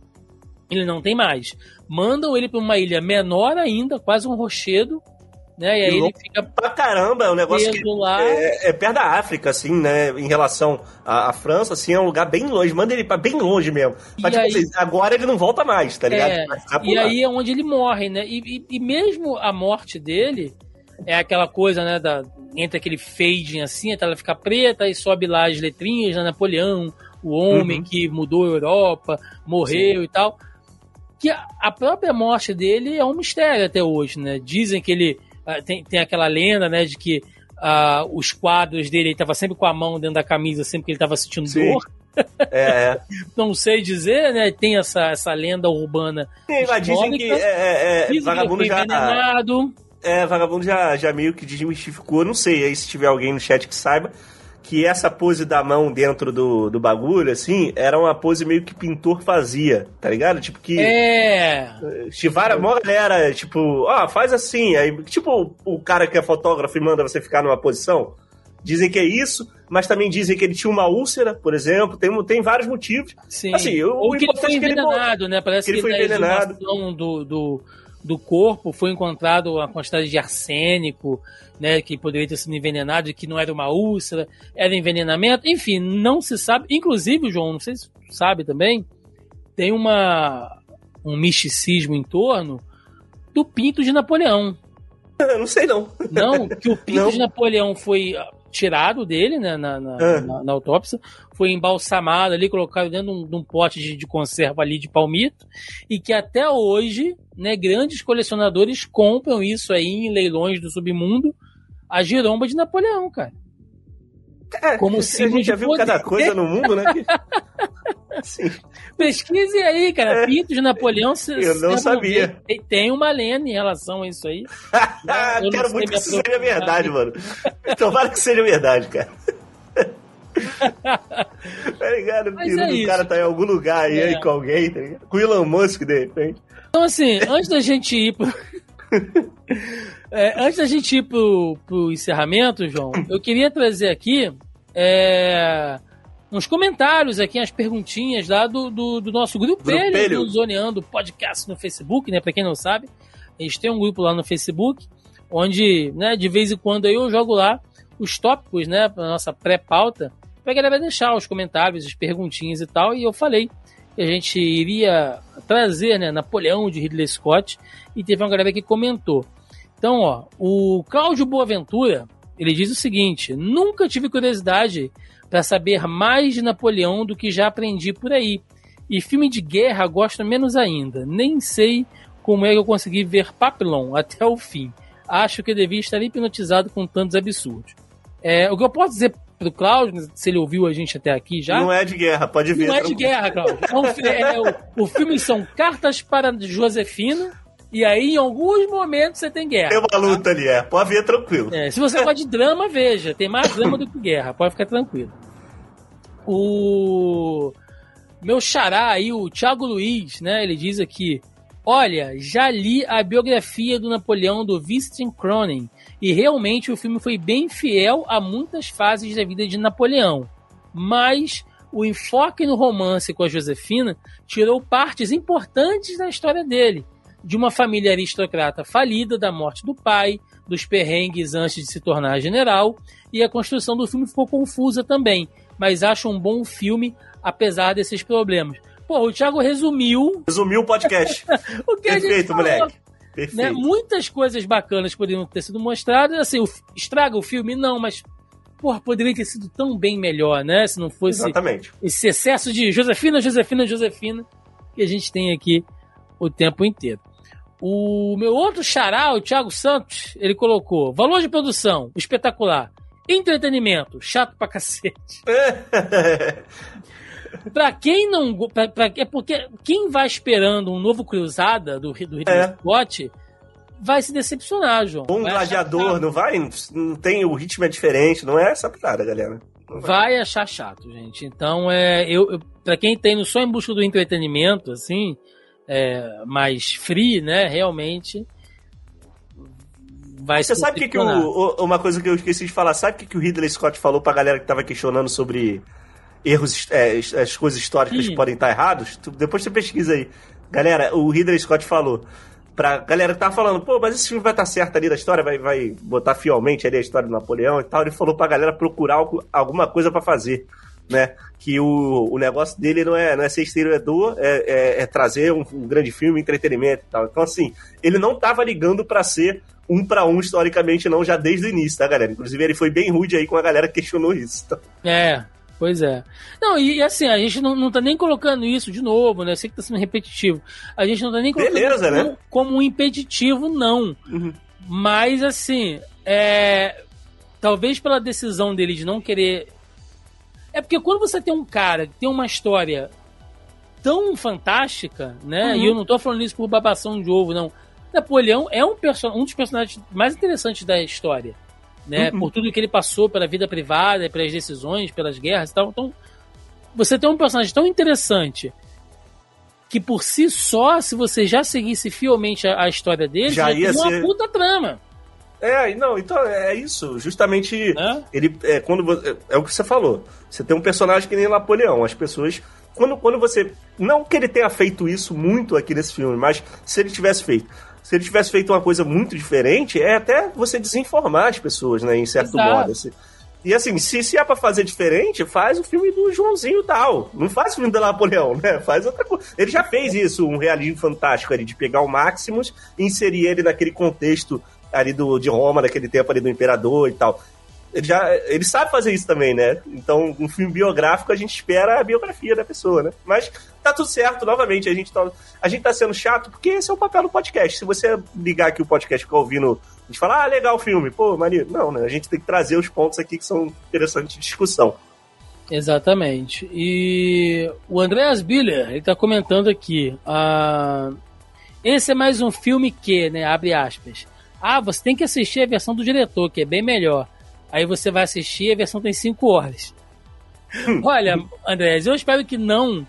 ele não tem mais. Mandam ele para uma ilha menor ainda, quase um rochedo, né? E aí ele fica. Pra caramba, é um negócio que lá. É, é, perto da África, assim, né? Em relação à, à, França, assim, é um lugar bem longe. Manda ele pra bem longe mesmo. Mas, tipo, aí... assim, agora ele não volta mais, tá ligado? É, e lá. aí é onde ele morre, né? E, e, e, mesmo a morte dele é aquela coisa, né? Da, entre aquele fading assim, até ela ficar preta e sobe lá as letrinhas, né? Napoleão, o homem uhum. que mudou a Europa, morreu Sim. e tal que a própria morte dele é um mistério até hoje, né? Dizem que ele ah, tem, tem aquela lenda, né, de que uh, os quadros dele, ele estava sempre com a mão dentro da camisa, sempre que ele estava sentindo Sim. dor. É, é. Não sei dizer, né? Tem essa, essa lenda urbana. Sim, mas dizem que é, é, é vagabundo já. Envenenado. É, vagabundo já, já meio que desmistificou. Não sei aí se tiver alguém no chat que saiba que essa pose da mão dentro do, do bagulho, assim, era uma pose meio que pintor fazia, tá ligado? Tipo que. É. Tiveram a maior galera, tipo, ó, oh, faz assim. Aí, tipo, o cara que é fotógrafo e manda você ficar numa posição. Dizem que é isso, mas também dizem que ele tinha uma úlcera, por exemplo. Tem, tem vários motivos. Sim. Assim, Ou que ele foi envenenado, ele, né? Parece que, ele foi envenenado. Do, do, do corpo foi encontrado uma quantidade de arsênico né, que poderia ter sido envenenado e que não era uma úlcera, era envenenamento, enfim, não se sabe. Inclusive, João, não sei se você sabe também, tem uma um misticismo em torno do pinto de Napoleão. Eu não sei não. Não, que o pinto não. de Napoleão foi tirado dele né, na, na, ah. na, na, autópsia, foi embalsamado ali, colocado dentro de um, de um pote de, de, conserva ali de palmito, e que até hoje, né, grandes colecionadores compram isso aí em leilões do submundo, a giromba de Napoleão, cara. É, Como se a gente já viu cada coisa no mundo, né? Sim. Pesquise aí, cara. É. Pinto de Napoleão. Eu não sabia. Tem, tem uma lenda em relação a isso aí. Eu Quero muito que isso seja verdade, mano. Tomara que seja verdade, cara. tá ligado? O é do cara tá em algum lugar aí, é. aí com alguém, tá ligado? Com o Elon Musk, de repente. Então, assim, antes da gente ir pro... É, antes da gente ir pro, pro encerramento, João, eu queria trazer aqui é, uns comentários aqui, as perguntinhas lá do, do, do nosso grupo do Zoneando Podcast no Facebook, né? Pra quem não sabe, a gente tem um grupo lá no Facebook, onde, né, de vez em quando eu jogo lá os tópicos, né, pra nossa pré-pauta, pra galera deixar os comentários, as perguntinhas e tal, e eu falei que a gente iria trazer, né, Napoleão de Ridley Scott, e teve uma galera que comentou. Então, ó, o Cláudio Boaventura, ele diz o seguinte: nunca tive curiosidade para saber mais de Napoleão do que já aprendi por aí. E filme de guerra gosto menos ainda. Nem sei como é que eu consegui ver Papillon até o fim. Acho que eu devia estar hipnotizado com tantos absurdos. É, o que eu posso dizer pro Cláudio, se ele ouviu a gente até aqui já. Não é de guerra, pode ver. Não é de guerra, Cláudio. Então, é, o, o filme são Cartas para Josefina, e aí, em alguns momentos, você tem guerra. Tem uma luta tá? ali, é. Pode ver tranquilo. É, se você gosta de drama, veja. Tem mais drama do que guerra. Pode ficar tranquilo. O meu xará aí, o Thiago Luiz, né? Ele diz aqui: Olha, já li a biografia do Napoleão do Vincent Cronin e realmente o filme foi bem fiel a muitas fases da vida de Napoleão. Mas o enfoque no romance com a Josefina tirou partes importantes da história dele de uma família aristocrata falida, da morte do pai, dos perrengues antes de se tornar general, e a construção do filme ficou confusa também, mas acho um bom filme apesar desses problemas. Pô, o Thiago resumiu. Resumiu o podcast. o que Perfeito, moleque. Perfeito. Né? Muitas coisas bacanas poderiam ter sido mostradas. Assim, o, estraga o filme? Não, mas porra, poderia ter sido tão bem melhor, né? Se não fosse Exatamente. esse excesso de Josefina, Josefina, Josefina que a gente tem aqui o tempo inteiro. O meu outro xará, o Thiago Santos, ele colocou valor de produção, espetacular. Entretenimento, chato pra cacete. pra quem não. Pra, pra, é porque quem vai esperando um novo Cruzada do, do Ridley É. Scott vai se decepcionar, João. Um Vai gladiador, não vai? Não tem, o ritmo é diferente, não é essa parada, galera. Vai. Vai achar chato, gente. Então, é, eu, eu, pra quem tem no só em busca do entretenimento, assim, é, mais free, né, realmente. Vai Você sabe o que, que o, o- uma coisa que eu esqueci de falar? Sabe o que, que o Ridley Scott falou pra galera que tava questionando sobre erros, é, as- as coisas históricas que podem estar errados? Tu- depois você pesquisa aí. Galera, o Ridley Scott falou pra galera que tava falando, pô, mas esse filme vai estar certo ali da história, vai, vai botar fielmente ali a história do Napoleão e tal. Ele falou pra galera procurar algo- alguma coisa pra fazer. Né? Que o, o negócio dele não é, não é ser historiador, é, é, é trazer um, um grande filme, entretenimento e tal. Então, assim, ele não tava ligando pra ser um pra um historicamente, não, já desde o início, tá, galera? Inclusive, ele foi bem rude aí com a galera que questionou isso. Então, É, pois é. Não, e, assim, a gente não, não tá nem colocando isso de novo, né? Eu sei que tá sendo repetitivo. A gente não tá nem colocando Beleza, isso né? como, como um impeditivo, não. Uhum. Mas, assim, é. Talvez pela decisão dele de não querer. É porque quando você tem um cara que tem uma história tão fantástica, né? Uhum. E eu não tô falando isso por babação de ovo, não. Napoleão é um, perso um dos personagens mais interessantes da história, né? Uhum. Por tudo que ele passou pela vida privada, pelas decisões, pelas guerras e tal. Então, você tem um personagem tão interessante que por si só, se você já seguisse fielmente a, a história dele, Já ia teria uma ser- puta trama, É, não, então é isso. Justamente né? ele é quando você, é o que você falou. Você tem um personagem que nem Napoleão. As pessoas quando, quando você não que ele tenha feito isso muito aqui nesse filme, mas se ele tivesse feito, se ele tivesse feito uma coisa muito diferente, é até você desinformar as pessoas, né, em certo Exato. modo. assim. E assim, se, se é pra fazer diferente, faz o filme do Joãozinho tal. Não faz o filme do Napoleão, né? Faz outra coisa. Ele já fez isso, um realismo fantástico ali, de pegar o Maximus e inserir ele naquele contexto ali do, de Roma, daquele tempo ali do Imperador e tal. Ele, já, ele sabe fazer isso também, né? Então, um filme biográfico, a gente espera a biografia da pessoa, né? Mas tá tudo certo, novamente, a gente tá, a gente tá sendo chato, porque esse é o papel do podcast. Se você ligar aqui o podcast ficar ouvindo, a gente fala, ah, legal o filme, pô, maneiro. Não, né? A gente tem que trazer os pontos aqui que são interessantes de discussão. Exatamente. E o Andreas Biller, ele tá comentando aqui. ah, esse é mais um filme que, né? Abre aspas. Ah, você tem que assistir a versão do diretor, que é bem melhor. Aí você vai assistir e a versão tem 5 horas. Olha, Andrés, eu espero que não.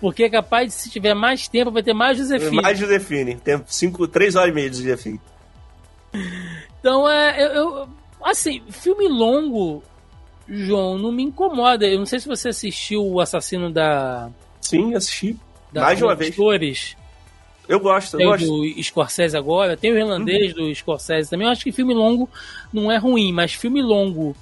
Porque é capaz de, se tiver mais tempo, vai ter mais Josefina. Mais Josefine. Tem cinco, três horas e meia de Josefine. Então, é, eu, eu- assim, filme longo, João, não me incomoda. Eu não sei se você assistiu o Assassino da, Sim, assisti. da Mais de uma vez. Flores. Eu gosto, eu Tem o gosto. do Scorsese agora, tem o irlandês do Scorsese também. Eu acho que filme longo não é ruim, mas filme longo,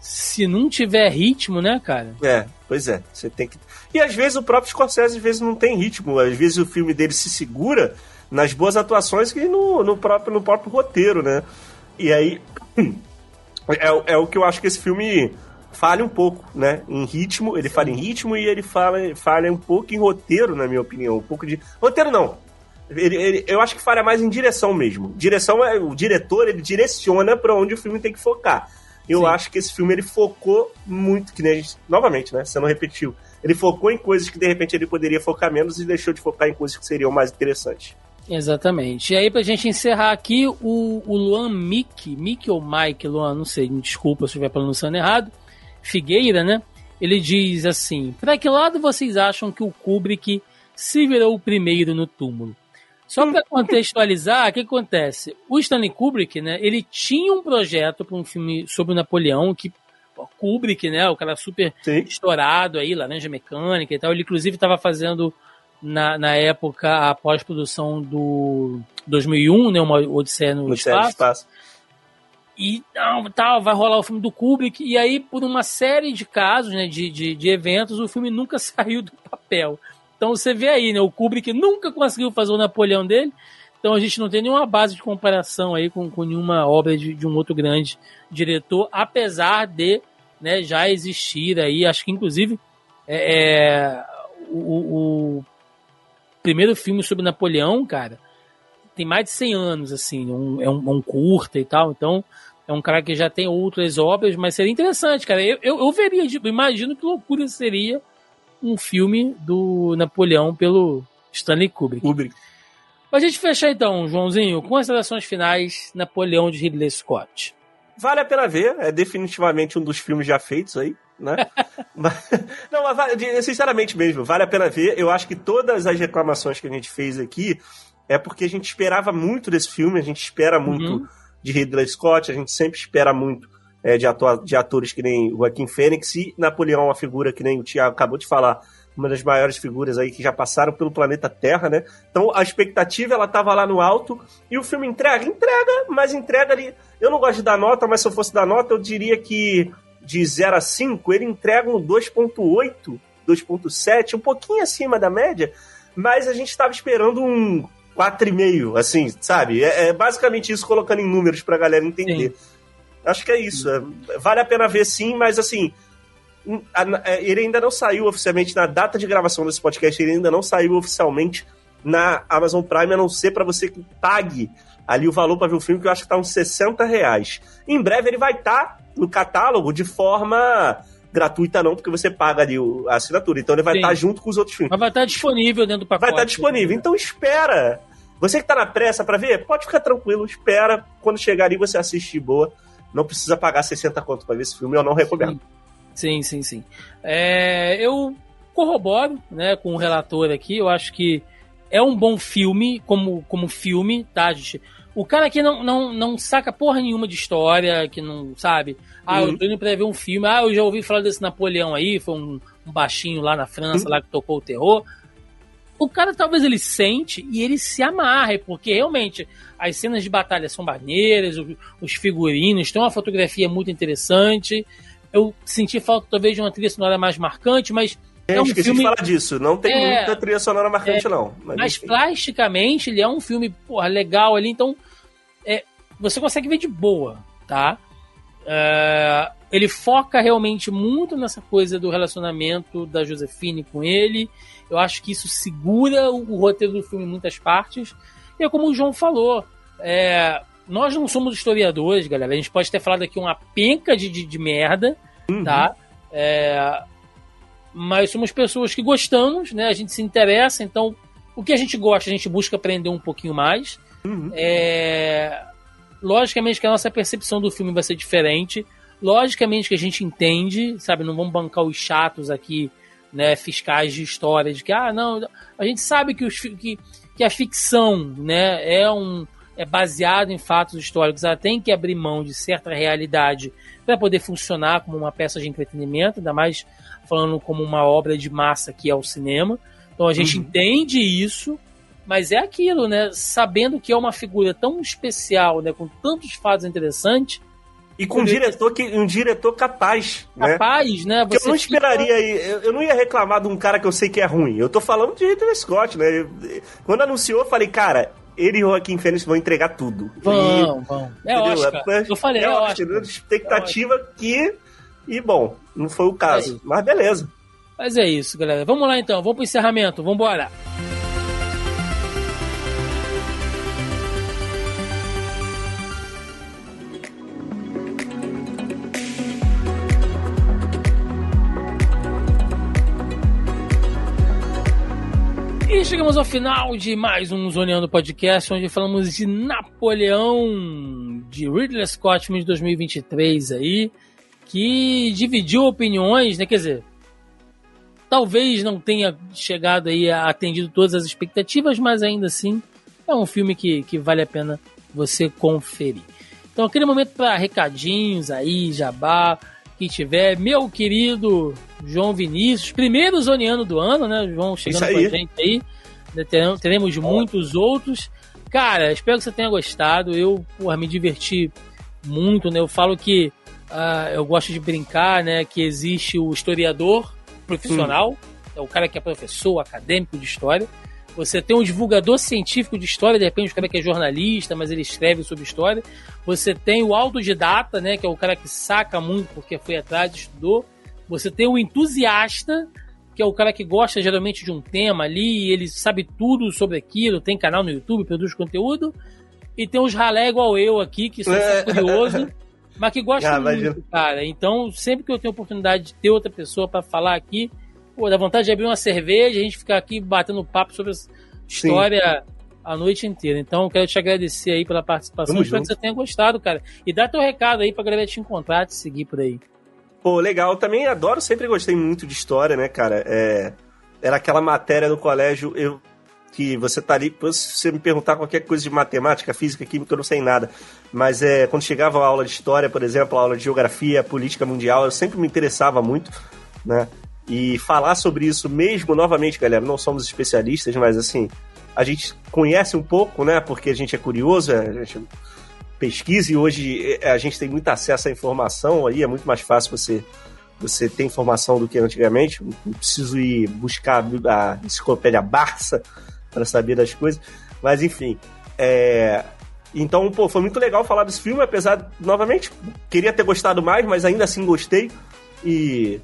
se não tiver ritmo, né, cara? É, pois é. Você tem que. E às vezes o próprio Scorsese às vezes não tem ritmo. Às vezes o filme dele se segura nas boas atuações que no, no, próprio, no próprio roteiro, né? E aí. É, é o que eu acho que esse filme falha um pouco, né? Em ritmo, ele falha em ritmo e ele fala, falha um pouco em roteiro, na minha opinião. Um pouco de. Roteiro não. Ele, ele- eu acho que falha mais em direção mesmo. Direção é. O diretor, ele direciona pra onde o filme tem que focar. Eu Sim. acho que esse filme ele focou muito, que nem a gente. Novamente, né? Você não repetiu. Ele focou em coisas que de repente ele poderia focar menos e deixou de focar em coisas que seriam mais interessantes. Exatamente. E aí, pra gente encerrar aqui, o, o Luan Mick, Mick ou Mike, Luan, não sei, me desculpa se eu estiver pronunciando errado, Figueira, né? Ele diz assim: Pra que lado vocês acham que o Kubrick se virou o primeiro no túmulo? Só para contextualizar, o que acontece? O Stanley Kubrick, né? Ele tinha um projeto para um filme sobre o Napoleão que Kubrick, né? O cara super Sim. estourado aí, Laranja Mecânica e tal. Ele, inclusive, estava fazendo, na, na época, a pós-produção do 2001, né? Uma Odisseia no, No Espaço. espaço. E não, tal, vai rolar o filme do Kubrick. E aí, por uma série de casos, né? De, de, de eventos, o filme nunca saiu do papel. Então você vê aí, né? O Kubrick nunca conseguiu fazer o Napoleão dele. Então a gente não tem nenhuma base de comparação aí com, com nenhuma obra de, de um outro grande diretor, apesar de né, já existir aí, acho que inclusive é, é, o, o primeiro filme sobre Napoleão, cara, tem mais de 100 anos, assim, um- é um, um curta e tal, então é um cara que já tem outras obras, mas seria interessante, cara. Eu, eu, eu veria, tipo, imagino que loucura seria um filme do Napoleão pelo Stanley Kubrick. Kubrick. Pra gente fechar então, Joãozinho, considerações finais, Napoleão de Ridley Scott. Vale a pena ver, é definitivamente um dos filmes já feitos aí, né? mas, não, mas sinceramente mesmo, vale a pena ver. Eu acho que todas as reclamações que a gente fez aqui é porque a gente esperava muito desse filme, a gente espera muito uhum. de Ridley Scott, a gente sempre espera muito é, de, ator, de atores que nem Joaquim Fênix e Napoleão, uma figura que nem o Thiago acabou de falar, uma das maiores figuras aí que já passaram pelo planeta Terra, né? Então a expectativa ela tava lá no alto e o filme entrega, entrega, mas entrega ali. Eu não gosto de dar nota, mas se eu fosse dar nota, eu diria que de 0 a 5, ele entrega um 2.8, 2.7, um pouquinho acima da média, mas a gente estava esperando um 4,5, assim, sabe? É, é, basicamente isso colocando em números pra galera entender. Sim. Acho que é isso. É, vale a pena ver sim, mas assim, é, ele ainda não saiu oficialmente na data de gravação desse podcast, ele ainda não saiu oficialmente na Amazon Prime, a não ser para você que pague ali o valor para ver o filme, que eu acho que tá uns 60 reais. Em breve ele vai estar tá no catálogo de forma gratuita não, porque você paga ali a assinatura. Então ele vai estar tá junto com os outros filmes. Mas vai estar tá disponível dentro do pacote. Vai estar tá disponível. Então espera. Você que tá na pressa para ver, pode ficar tranquilo, espera. Quando chegar ali você assiste de boa. Não precisa pagar 60 conto para ver esse filme, eu não recomendo. Sim. Sim, sim, sim. É, eu corroboro né, com o relator aqui. Eu acho que é um bom filme, como, como filme, tá, gente? O cara aqui não, não, não saca porra nenhuma de história, que não sabe. Ah, uhum. eu tô indo pra ver um filme. Ah, eu já ouvi falar desse Napoleão aí, foi um, um baixinho lá na França, uhum. lá que tocou o terror. O cara talvez ele sente e ele se amarre, porque realmente as cenas de batalha são maneiras, os figurinos, tem uma fotografia muito interessante eu senti falta talvez de uma trilha sonora mais marcante, mas. É, um esqueci filme... de falar disso. Não tem é, muita trilha sonora marcante, é, não. Mas, mas plasticamente ele é um filme porra, legal ali, então é, você consegue ver de boa, tá? É, ele foca realmente muito nessa coisa do relacionamento da Josefine com ele. Eu acho que isso segura o, o roteiro do filme em muitas partes. E é como o João falou, é, nós não somos historiadores, galera. A gente pode ter falado aqui uma penca de, de, de merda, uhum. tá? É, mas somos pessoas que gostamos, né? A gente se interessa, então o que a gente gosta, a gente busca aprender um pouquinho mais. Uhum. É, logicamente que a nossa percepção do filme vai ser diferente. Logicamente que a gente entende, sabe? Não vamos bancar os chatos aqui, né? Fiscais de história, de que, ah, não. A gente sabe que, os, que, que a ficção, né? É um é baseado em fatos históricos, ela tem que abrir mão de certa realidade para poder funcionar como uma peça de entretenimento, ainda mais falando como uma obra de massa que é o cinema. Então a gente uhum. entende isso, mas é aquilo, né? Sabendo que é uma figura tão especial, né? Com tantos fatos interessantes. E com um diretor, que, um diretor capaz. Né? Capaz, né? né? eu não esperaria. Fica... Eu não ia reclamar de um cara que eu sei que é ruim. Eu tô falando de Ridley Scott, né? Quando anunciou, eu falei, cara, ele e o Joaquim Fênix vão entregar tudo. Vão, vão. É Oscar. É, eu falei, é, é Oscar. Oscar. Expectativa é que... E, bom, não foi o caso. É mas beleza. Mas é isso, galera. Vamos lá, então. Vamos pro encerramento. Vamos embora. Chegamos ao final de mais um Zoneando Podcast, onde falamos de Napoleão, de Ridley Scott, de 2023 aí, que dividiu opiniões, né? Quer dizer, talvez não tenha chegado aí atendido todas as expectativas, mas ainda assim é um filme que, que vale a pena você conferir. Então, aquele momento para recadinhos aí, jabá, que tiver. Meu querido João Vinícius, primeiro zoneano do ano, né? João chegando com a gente aí. Teremos muitos outros. Cara, espero que você tenha gostado. Eu, porra, me diverti muito, né? Eu falo que uh, eu gosto de brincar, né? Que existe o historiador profissional, é o cara que é professor, acadêmico de história. Você tem um divulgador científico de história, de repente o cara que é jornalista, mas ele escreve sobre história. Você tem o autodidata, né, que é o cara que saca muito porque foi atrás, estudou. Você tem o entusiasta, que é o cara que gosta geralmente de um tema ali, ele sabe tudo sobre aquilo, tem canal no YouTube, produz conteúdo. E tem os ralé igual eu aqui, que são é. curioso, mas que gosta ah, muito, cara. Então, sempre que eu tenho oportunidade de ter outra pessoa para falar aqui, pô, dá vontade de abrir uma cerveja e a gente ficar aqui batendo papo sobre a história Sim. a noite inteira. Então, quero te agradecer aí pela participação. Tamo Espero junto. que você tenha gostado, cara. E dá teu recado aí pra galera te encontrar, te seguir por aí. Pô, legal. Também adoro, sempre gostei muito de história, né, cara? É, era aquela matéria no colégio, eu que você tá ali, se você me perguntar qualquer coisa de matemática, física, química, eu não sei nada. Mas é, quando chegava a aula de história, por exemplo, a aula de geografia, política mundial, eu sempre me interessava muito, né? E falar sobre isso mesmo, novamente, galera, não somos especialistas, mas assim, a gente conhece um pouco, né? Porque a gente é curioso, a gente pesquisa e hoje é, a gente tem muito acesso à informação aí, é muito mais fácil você você ter informação do que antigamente. Não preciso ir buscar a enciclopédia Barça para saber das coisas. Mas enfim. É... Então, pô, foi muito legal falar desse filme, apesar, de, novamente, queria ter gostado mais, mas ainda assim gostei. E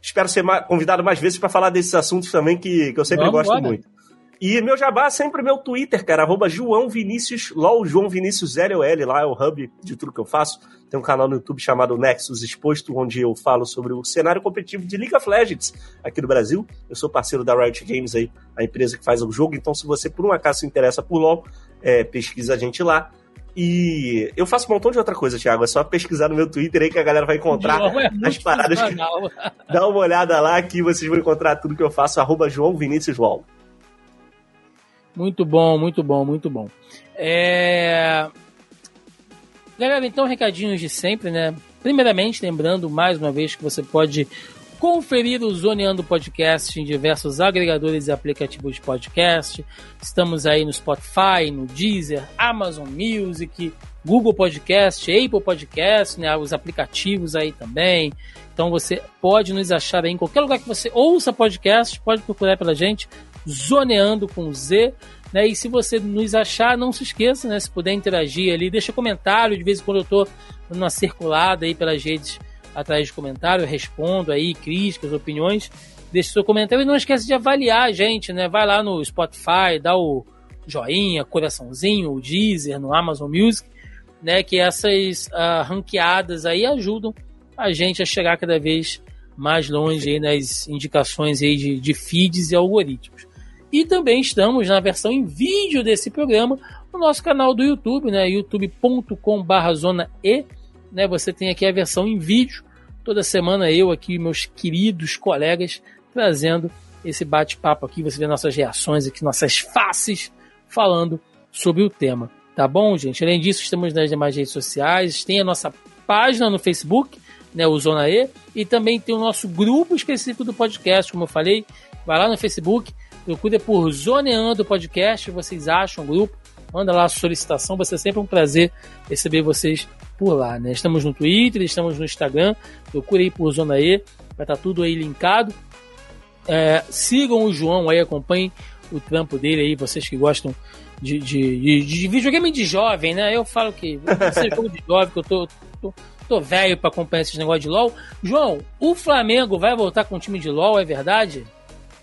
espero ser convidado mais vezes para falar desses assuntos também que, que eu sempre Vamos gosto muito. E meu jabá é sempre meu Twitter, cara, arroba João Vinícius, LOL, João Vinícius LOL, lá é o hub de tudo que eu faço. Tem um canal no YouTube chamado Nexus Exposto, onde eu falo sobre o cenário competitivo de League of Legends aqui no Brasil. Eu sou parceiro da Riot Games aí, a empresa que faz o jogo, então se você por um acaso se interessa por LOL, é, pesquisa a gente lá. E eu faço um montão de outra coisa, Thiago. É só pesquisar no meu Twitter aí que a galera vai encontrar é as paradas. Que... Dá uma olhada lá que vocês vão encontrar tudo que eu faço, arroba João Vinícius Wall. Muito bom, muito bom, muito bom. É... Galera, então, recadinhos de sempre, né? Primeiramente, lembrando mais uma vez que você pode conferir o Zoneando Podcast em diversos agregadores e aplicativos de podcast. Estamos aí no Spotify, no Deezer, Amazon Music, Google Podcast, Apple Podcast, né? Os aplicativos aí também. Então você pode nos achar aí em qualquer lugar que você ouça podcast, pode procurar pela gente Zoneando com Z. Né? E se você nos achar, não se esqueça, né? Se puder interagir ali, deixa comentário. De vez em quando eu tô numa circulada aí pelas redes atrás de comentário, eu respondo aí críticas, opiniões. Deixe seu comentário e não esqueça de avaliar a gente, né? Vai lá no Spotify, dá o joinha, coraçãozinho, o Deezer, no Amazon Music, né? Que essas uh, ranqueadas aí ajudam a gente a chegar cada vez mais longe aí nas indicações aí de, de feeds e algoritmos. E também estamos na versão em vídeo desse programa no nosso canal do YouTube, né? youtube.com.br zona E. Né? Você tem aqui a versão em vídeo. Toda semana eu aqui, meus queridos colegas, trazendo esse bate-papo aqui. Você vê nossas reações aqui, nossas faces, falando sobre o tema. Tá bom, gente? Além disso, estamos nas demais redes sociais. Tem a nossa página no Facebook, né, o Zona E, e também tem o nosso grupo específico do podcast, como eu falei. Vai lá no Facebook, Procure por Zoneando Podcast, vocês acham o grupo, manda lá a solicitação, vai ser sempre um prazer receber vocês por lá, né? Estamos no Twitter, estamos no Instagram, procure aí por Zona E, vai estar tá tudo aí linkado. É, sigam o João aí, acompanhem o trampo dele aí, vocês que gostam de, de, de, de videogame de jovem, né? Eu falo que você jogo de jovem, que eu tô, tô, tô velho para acompanhar esses negócios de LOL. João, o Flamengo vai voltar com o time de LOL, é verdade?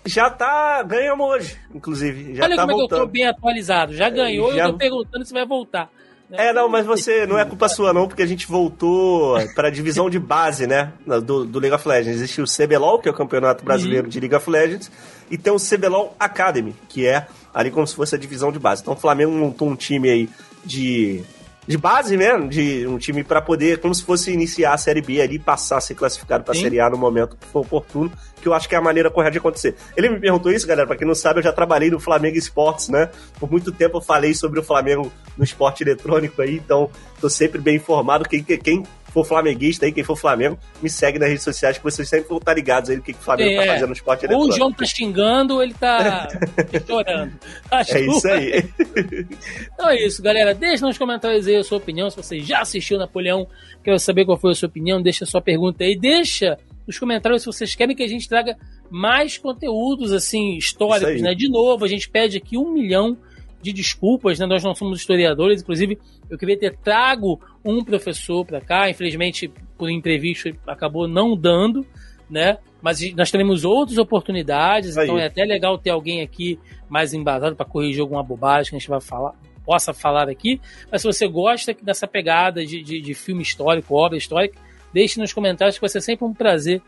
Já tá. Ganhamos hoje, inclusive. Já Olha tá como voltando. é eu tô bem atualizado. Já ganhou já... eu tô perguntando se vai voltar. É, não, mas você. Não é culpa sua, não, porque a gente voltou para a divisão de base, né? Do, do League of Legends. Existe o CBLOL, que é o Campeonato Brasileiro uhum. de League of Legends, e tem o CBLOL Academy, que é ali como se fosse a divisão de base. Então o Flamengo montou um time aí de de base mesmo, de um time para poder, como se fosse iniciar a Série B ali, passar a ser classificado para a Série A no momento que for oportuno, que eu acho que é a maneira correta de acontecer. Ele me perguntou isso, galera, para quem não sabe, eu já trabalhei no Flamengo Esportes, né? Por muito tempo eu falei sobre o Flamengo no esporte eletrônico aí, então tô sempre bem informado. Quem, quem for flamenguista aí, quem for Flamengo, me segue nas redes sociais que vocês sempre vão estar ligados aí do que, que o Flamengo tá é, tá fazendo no esporte. Ou o João tá xingando, ou ele tá chorando. é isso aí. então é isso, galera. Deixa nos comentários aí a sua opinião. Se você já assistiu Napoleão, quero saber qual foi a sua opinião. Deixa a sua pergunta aí. Deixa nos comentários se vocês querem que a gente traga mais conteúdos assim históricos, né? De novo, a gente pede aqui um milhão de desculpas, né? Nós não somos historiadores, inclusive eu queria ter trago um professor para cá, infelizmente por imprevisto acabou não dando, né? Mas nós teremos outras oportunidades, Aí. então é até legal ter alguém aqui mais embasado para corrigir alguma bobagem que a gente vai falar, possa falar aqui. Mas se você gosta dessa pegada de, de, de filme histórico, obra histórica, deixe nos comentários que vai ser sempre um prazer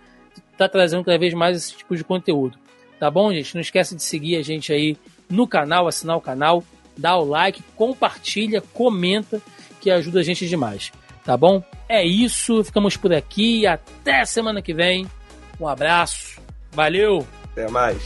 tá trazendo cada vez mais esse tipo de conteúdo. Tá bom, gente? Não esquece de seguir a gente aí no canal, assinar o canal, dá o like, compartilha, comenta, que ajuda a gente demais. Tá bom? É isso, ficamos por aqui. Até semana que vem. Um abraço. Valeu! Até mais.